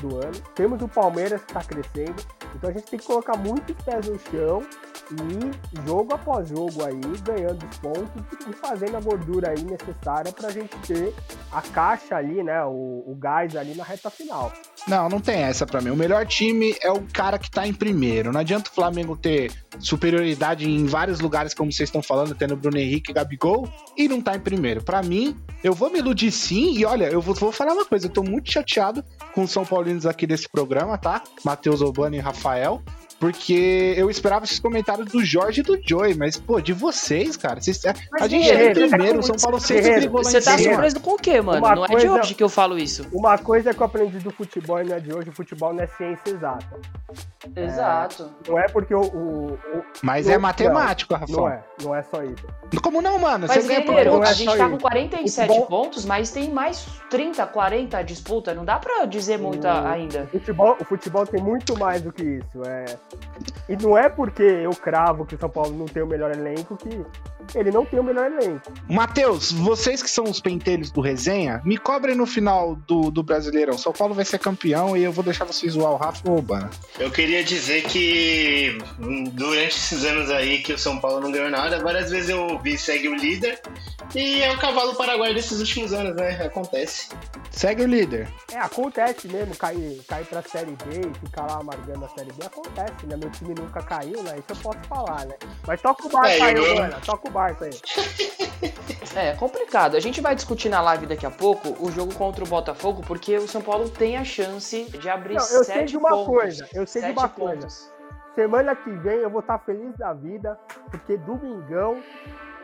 Speaker 6: do ano. Temos o Palmeiras que está crescendo. Então a gente tem que colocar muitos pés no chão e jogo após jogo aí, ganhando os pontos e fazendo a gordura aí necessária para a gente ter a caixa ali, né? O, o gás ali na reta final.
Speaker 4: Não, não tem essa para mim. O melhor time é o cara que tá em primeiro. Não adianta o Flamengo ter superioridade em vários lugares, como vocês estão falando, tendo Bruno Henrique e Gabigol, e não tá em primeiro. Para mim, eu vou me iludir sim, e olha, eu vou, vou falar uma coisa, eu tô muito chateado com os São Paulinos aqui desse programa, tá? Matheus Obani e Rafael, porque eu esperava esses comentários do Jorge e do Joey, mas, pô, de vocês, cara. Vocês, a gente é em primeiro, o São Paulo sempre brigou
Speaker 2: lá Você tá surpreso com o quê, mano? Uma não coisa, é de hoje que eu falo isso.
Speaker 6: Uma coisa que eu aprendi do futebol e não é de hoje, o futebol não é ciência exata.
Speaker 2: Exato.
Speaker 6: É, não é porque o. o, o
Speaker 4: mas é matemático, Rafa.
Speaker 6: Não é, não é só isso.
Speaker 4: Como não, mano?
Speaker 2: Mas, Você guerreiro, a gente tá com 47 futebol... pontos, mas tem mais 30, 40 a disputa. Não dá pra dizer muita o, ainda.
Speaker 6: O futebol, o futebol tem muito mais do que isso. É, e não é porque eu cravo que o São Paulo não tem o melhor elenco que ele não tem o melhor elenco.
Speaker 4: Matheus, vocês que são os pentelhos do resenha, me cobrem no final do, do Brasileirão. São Paulo vai ser campeão e eu vou deixar vocês zoar o Rafa ou o Urbana.
Speaker 3: Eu queria dizer que durante esses anos aí que o São Paulo não ganhou nada, várias vezes eu ouvi segue o líder e é o cavalo paraguaio desses últimos anos, né? Acontece.
Speaker 4: Segue o líder.
Speaker 6: É, acontece mesmo, cair, cair pra Série B e ficar lá amargando a Série B, acontece, né? Meu time nunca caiu, né? Isso eu posso falar, né? Mas toca o barco é, aí, mano. Toca o barco aí.
Speaker 2: É, complicado. A gente vai discutir na live daqui a pouco o jogo contra o Botafogo, porque o São Paulo tem a chance de abrir Não, eu sete sei de uma pontos,
Speaker 6: coisa, eu sei de uma pontos. coisa. Semana que vem eu vou estar feliz da vida, porque domingão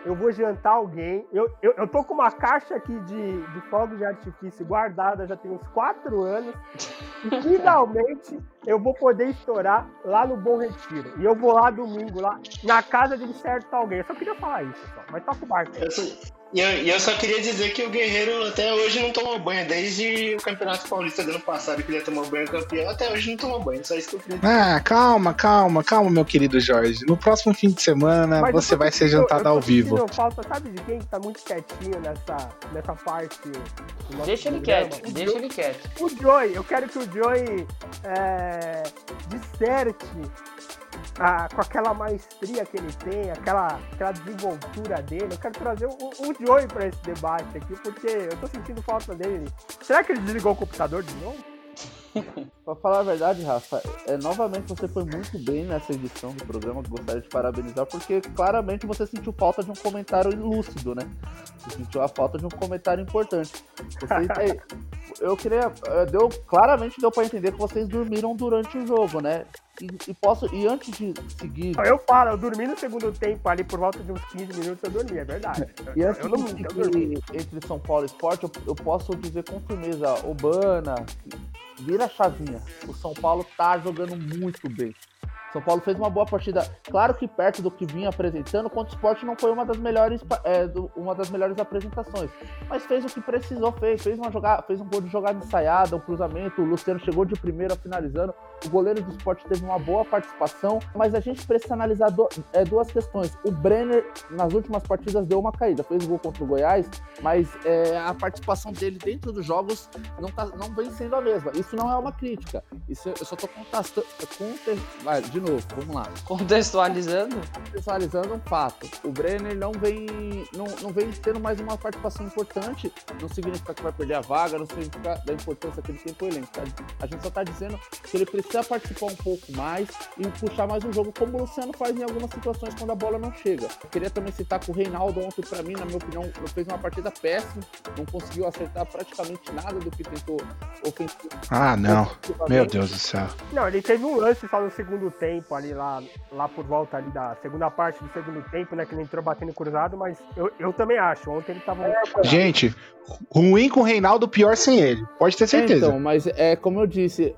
Speaker 6: eu vou jantar alguém. Eu, eu, eu tô com uma caixa aqui de, de fogos de artifício guardada já tem uns quatro anos. E finalmente eu vou poder estourar lá no Bom Retiro. E eu vou lá domingo, lá na casa de um certo alguém. Eu só queria falar isso, só. mas toca o barco.
Speaker 3: Eu, e eu, eu, só queria dizer que o Guerreiro até hoje não tomou banho, desde o Campeonato Paulista do ano passado, que ele ia tomar banho campeão, até hoje não tomou banho, só isso que eu queria dizer.
Speaker 4: Ah, calma, calma, calma, meu querido Jorge. No próximo fim de semana Mas você vai ser jantado ao vivo.
Speaker 6: Falta, sabe de quem que tá muito quietinho nessa, nessa parte?
Speaker 2: Deixa ele quieto, o deixa ele quieto.
Speaker 6: O Joey, eu quero que o Joey é, disserte ah, com aquela maestria que ele tem, aquela, aquela desenvoltura dele. Eu quero trazer o, o Joey para esse debate aqui, porque eu tô sentindo falta dele. Será que ele desligou o computador de novo?
Speaker 5: pra falar a verdade, Rafa, é, novamente você foi muito bem nessa edição do programa, gostaria de parabenizar, porque claramente você sentiu falta de um comentário lúcido, né? Você sentiu a falta de um comentário importante. Você, eu queria. Eh, deu, claramente deu para entender que vocês dormiram durante o jogo, né? E, e, posso. E antes de seguir.
Speaker 6: Eu falo, eu dormi no segundo tempo ali por volta de uns 15 minutos eu dormi, é verdade.
Speaker 5: E antes eu, não, de entre São Paulo e Esporte, eu, eu posso dizer com firmeza, Obana, vira a chavinha. O São Paulo tá jogando muito bem. São Paulo fez uma boa partida, claro que perto do que vinha apresentando, contra o esporte não foi uma das melhores, é, uma das melhores apresentações, mas fez o que precisou, fez, fez uma jogada, fez um gol de jogada ensaiada, um cruzamento, o Luciano chegou de primeira finalizando, o goleiro do esporte teve uma boa participação, mas a gente precisa analisar do, é, duas questões. O Brenner, nas últimas partidas, deu uma caída, fez gol contra o Goiás, mas é, a participação dele dentro dos jogos não, tá, não vem sendo a mesma. Isso não é uma crítica, isso eu só tô contestando. Vai, de novo, vamos lá.
Speaker 2: Contextualizando?
Speaker 5: Contextualizando um fato. O Brenner não vem, não, não vem tendo mais uma participação importante, não significa que vai perder a vaga, não significa da importância que ele tem pro elenco. Tá? A gente só tá dizendo que ele precisa precisa participar um pouco mais e puxar mais um jogo, como o Luciano faz em algumas situações quando a bola não chega. Eu queria também citar que o Reinaldo ontem, para mim, na minha opinião, fez uma partida péssima, não conseguiu acertar praticamente nada do que tentou ofensivo.
Speaker 4: Ah, não. Meu Deus do céu.
Speaker 6: Não, ele teve um lance só no segundo tempo, ali lá, lá por volta ali da segunda parte do segundo tempo, né, que ele entrou batendo cruzado, mas eu, eu também acho, ontem ele tava... É,
Speaker 4: gente, ruim com o Reinaldo, pior sem ele, pode ter certeza.
Speaker 5: então, mas é como eu disse,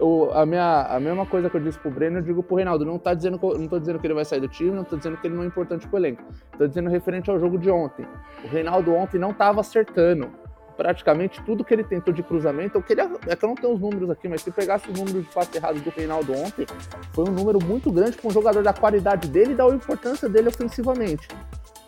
Speaker 5: o, a minha, a mesma coisa que eu disse pro Breno, eu digo pro Reinaldo. Não, tá dizendo, não tô dizendo que ele vai sair do time, não tô dizendo que ele não é importante pro elenco. Tô dizendo referente ao jogo de ontem. O Reinaldo ontem não tava acertando praticamente tudo que ele tentou de cruzamento. Eu queria, é que eu não tenho os números aqui, mas se pegasse os números de passe errado do Reinaldo ontem, foi um número muito grande para um jogador da qualidade dele e da importância dele ofensivamente.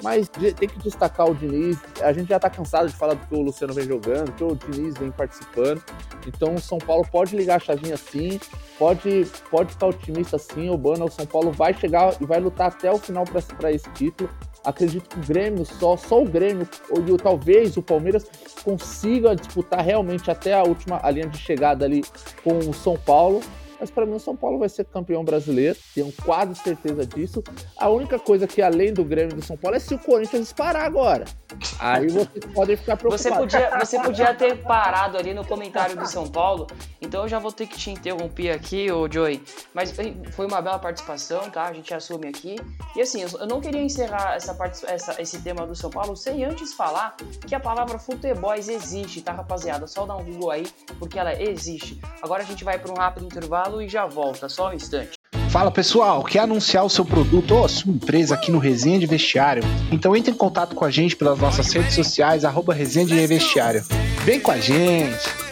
Speaker 5: Mas tem que destacar o Diniz. A gente já tá cansado de falar do que o Luciano vem jogando, que o Diniz vem participando. Então o São Paulo pode ligar a chavinha assim, pode, pode ficar otimista assim. O Bana, o São Paulo vai chegar e vai lutar até o final para esse título. Acredito que o Grêmio, só, só o Grêmio, ou talvez o Palmeiras, consiga disputar realmente até a última a linha de chegada ali com o São Paulo. Mas para mim o São Paulo vai ser campeão brasileiro, tenho quase certeza disso. A única coisa que além do Grêmio do São Paulo é se o Corinthians disparar agora. Aí vocês podem ficar preocupados.
Speaker 2: Você podia, você podia ter parado ali no comentário do São Paulo, então eu já vou ter que te interromper aqui, ô Joey. Mas foi uma bela participação, tá? A gente assume aqui. E assim, eu não queria encerrar essa, essa, esse tema do São Paulo sem antes falar que a palavra futebol existe, tá, rapaziada? Só dá um Google aí, porque ela existe. Agora a gente vai para um rápido intervalo e já volta, só um instante.
Speaker 4: Fala pessoal, quer anunciar o seu produto ou a sua empresa aqui no Resenha de Vestiário? Então entre em contato com a gente pelas nossas redes sociais, arroba Resenha de Vestiário. Vem com a gente!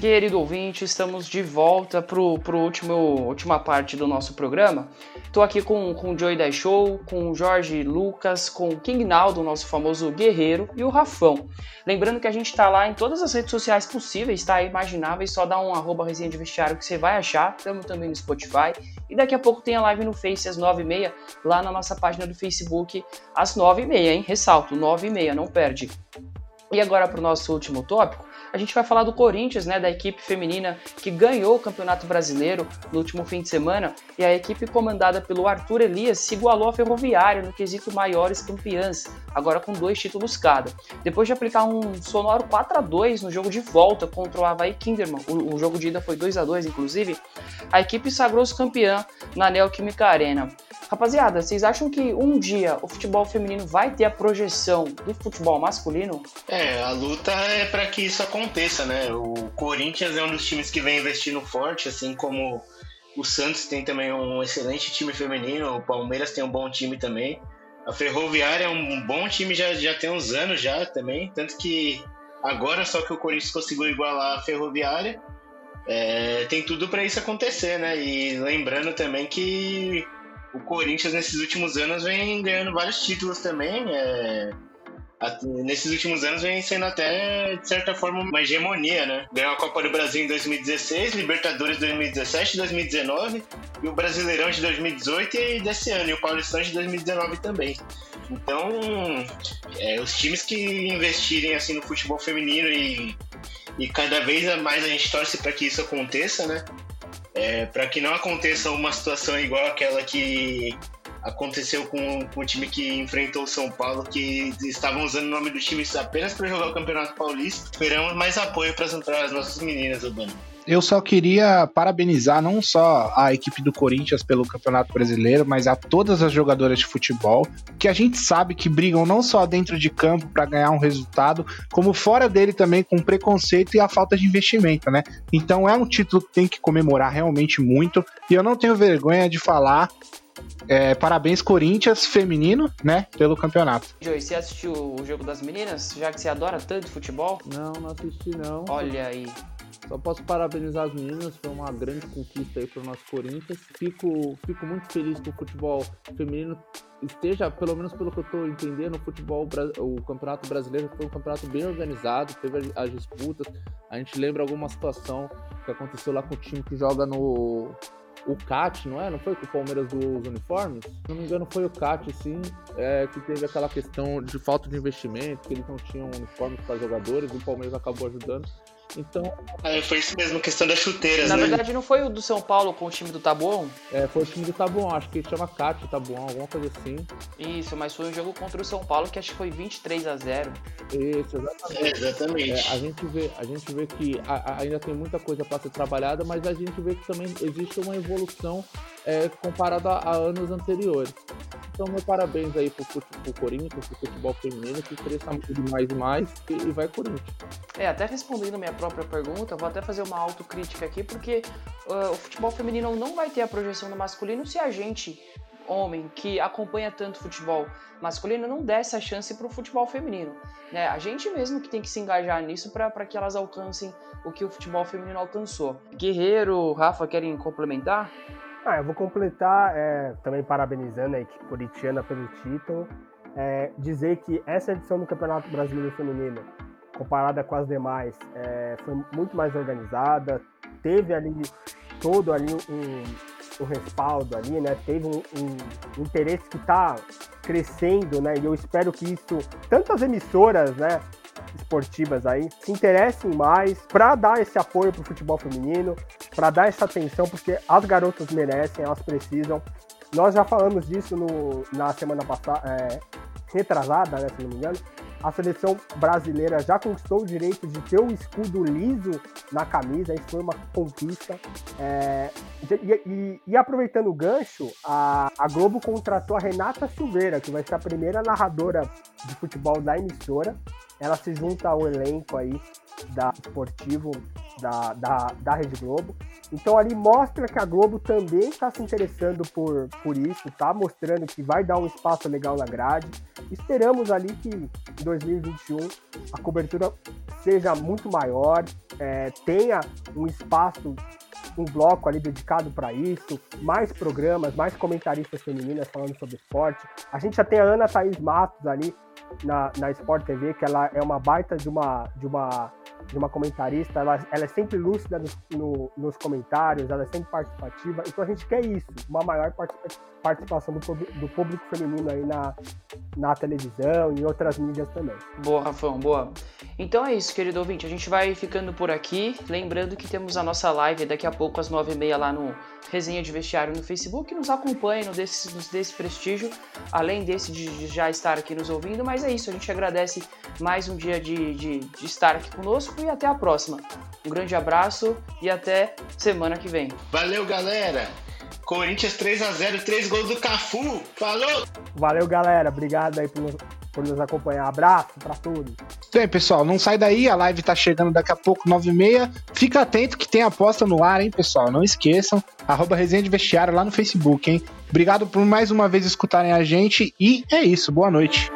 Speaker 2: Querido ouvinte, estamos de volta para a última parte do nosso programa. Estou aqui com, com o Joey da Show, com o Jorge Lucas, com o King Naldo, nosso famoso guerreiro, e o Rafão. Lembrando que a gente está lá em todas as redes sociais possíveis, tá? Imagináveis, só dá um arroba resenha de vestiário que você vai achar. Estamos também no Spotify. E daqui a pouco tem a live no Face às 9h30, lá na nossa página do Facebook, às 9h30, hein? Ressalto, 9h30, não perde. E agora para o nosso último tópico a gente vai falar do Corinthians, né, da equipe feminina que ganhou o Campeonato Brasileiro no último fim de semana, e a equipe comandada pelo Arthur Elias se igualou à Ferroviária no quesito maiores campeãs, agora com dois títulos cada. Depois de aplicar um sonoro 4 a 2 no jogo de volta contra o Havaí Kinderman, o, o jogo de ida foi 2 a 2 inclusive, a equipe sagrou-se campeã na Neoquímica Arena. Rapaziada, vocês acham que um dia o futebol feminino vai ter a projeção do futebol masculino?
Speaker 3: É, a luta é para que isso aconteça, né? O Corinthians é um dos times que vem investindo forte, assim como o Santos tem também um excelente time feminino, o Palmeiras tem um bom time também. A Ferroviária é um bom time já, já tem uns anos já também, tanto que agora só que o Corinthians conseguiu igualar a Ferroviária. É, tem tudo para isso acontecer, né? E lembrando também que o Corinthians nesses últimos anos vem ganhando vários títulos também. É, nesses últimos anos vem sendo até, de certa forma, uma hegemonia, né? Ganhou a Copa do Brasil em 2016, Libertadores 2017, 2019 e o Brasileirão de 2018 e desse ano, e o Paulistão de 2019 também. Então, é, os times que investirem assim no futebol feminino e, e cada vez mais a gente torce para que isso aconteça, né? É, para que não aconteça uma situação igual aquela que aconteceu com, com o time que enfrentou o São Paulo, que estavam usando o nome do time apenas para jogar o Campeonato Paulista. Esperamos mais apoio para as nossas meninas, Urbano.
Speaker 4: Eu só queria parabenizar não só a equipe do Corinthians pelo Campeonato Brasileiro, mas a todas as jogadoras de futebol, que a gente sabe que brigam não só dentro de campo para ganhar um resultado, como fora dele também com preconceito e a falta de investimento, né? Então é um título que tem que comemorar realmente muito, e eu não tenho vergonha de falar é, parabéns, Corinthians feminino, né? Pelo campeonato.
Speaker 2: Joey, você assistiu o jogo das meninas? Já que você adora tanto futebol?
Speaker 5: Não, não assisti não.
Speaker 2: Olha aí.
Speaker 5: Só posso parabenizar as meninas, foi uma grande conquista aí para o nosso Corinthians. Fico, fico muito feliz que o futebol feminino esteja, pelo menos pelo que eu estou entendendo, o futebol, o campeonato brasileiro foi um campeonato bem organizado, teve as disputas. A gente lembra alguma situação que aconteceu lá com o time que joga no o CAT, não é? Não foi com o Palmeiras dos uniformes? Se não me engano, foi o CAT, sim, é, que teve aquela questão de falta de investimento, que eles não tinham uniformes para jogadores, e o Palmeiras acabou ajudando. Então.
Speaker 3: É, foi isso mesmo, questão das chuteiras,
Speaker 2: Na
Speaker 3: né?
Speaker 2: verdade, não foi o do São Paulo com o time do Tabuão?
Speaker 5: É, foi o time do Tabuão, acho que chama Cátia Tabuão, alguma coisa assim.
Speaker 2: Isso, mas foi um jogo contra o São Paulo que acho que foi 23 a 0
Speaker 5: Isso, exatamente.
Speaker 3: É, exatamente.
Speaker 5: É, a, gente vê, a gente vê que a, a, ainda tem muita coisa para ser trabalhada, mas a gente vê que também existe uma evolução é, comparada a, a anos anteriores. Então, meu parabéns aí pro, pro Corinthians, pro futebol feminino, que cresça mais e mais e, e vai Corinthians.
Speaker 2: É, até respondendo a minha própria pergunta, vou até fazer uma autocrítica aqui, porque uh, o futebol feminino não vai ter a projeção do masculino se a gente, homem, que acompanha tanto futebol masculino, não der essa chance para o futebol feminino. Né? A gente mesmo que tem que se engajar nisso para que elas alcancem o que o futebol feminino alcançou. Guerreiro, Rafa, querem complementar?
Speaker 6: Ah, eu vou completar é, também parabenizando a equipe corintiana pelo título. É, dizer que essa edição do Campeonato Brasileiro Feminino, comparada com as demais, é, foi muito mais organizada, teve ali todo ali um, um respaldo ali, né? Teve um, um interesse que está crescendo, né? E eu espero que isso, tanto as emissoras, né? Esportivas aí se interessem mais para dar esse apoio para o futebol feminino, para dar essa atenção, porque as garotas merecem, elas precisam. Nós já falamos disso no, na semana passada, é, retrasada, né, se não me engano. A seleção brasileira já conquistou o direito de ter o escudo liso na camisa, isso foi uma conquista. É, e, e, e, aproveitando o gancho, a, a Globo contratou a Renata Silveira, que vai ser a primeira narradora de futebol da emissora ela se junta ao elenco aí da esportivo da, da, da Rede Globo. Então ali mostra que a Globo também está se interessando por, por isso, tá mostrando que vai dar um espaço legal na grade. Esperamos ali que em 2021 a cobertura seja muito maior, é, tenha um espaço, um bloco ali dedicado para isso, mais programas, mais comentaristas femininas falando sobre esporte. A gente já tem a Ana Thaís Matos ali na, na Sport TV, que ela é uma baita de uma, de uma, de uma comentarista, ela, ela é sempre lúcida no, no, nos comentários, ela é sempre participativa, então a gente quer isso, uma maior participação do, do público feminino aí na, na televisão e em outras mídias também.
Speaker 2: Boa, Rafão, boa. Então é isso, querido ouvinte, a gente vai ficando por aqui, lembrando que temos a nossa live daqui a pouco às nove e meia lá no Resenha de Vestiário no Facebook, nos acompanhe, nos desse, nos desse prestígio, além desse de já estar aqui nos ouvindo, mas é isso, a gente agradece mais um dia de, de, de estar aqui conosco e até a próxima. Um grande abraço e até semana que vem.
Speaker 3: Valeu, galera! Corinthians 3 a 0 três gols do Cafu. Falou!
Speaker 6: Valeu, galera. Obrigado aí por, por nos acompanhar. Abraço pra todos.
Speaker 4: Bem, pessoal, não sai daí, a live tá chegando daqui a pouco, 9h30. Fica atento que tem aposta no ar, hein, pessoal? Não esqueçam. Arroba Resenha de Vestiário lá no Facebook, hein? Obrigado por mais uma vez escutarem a gente e é isso. Boa noite.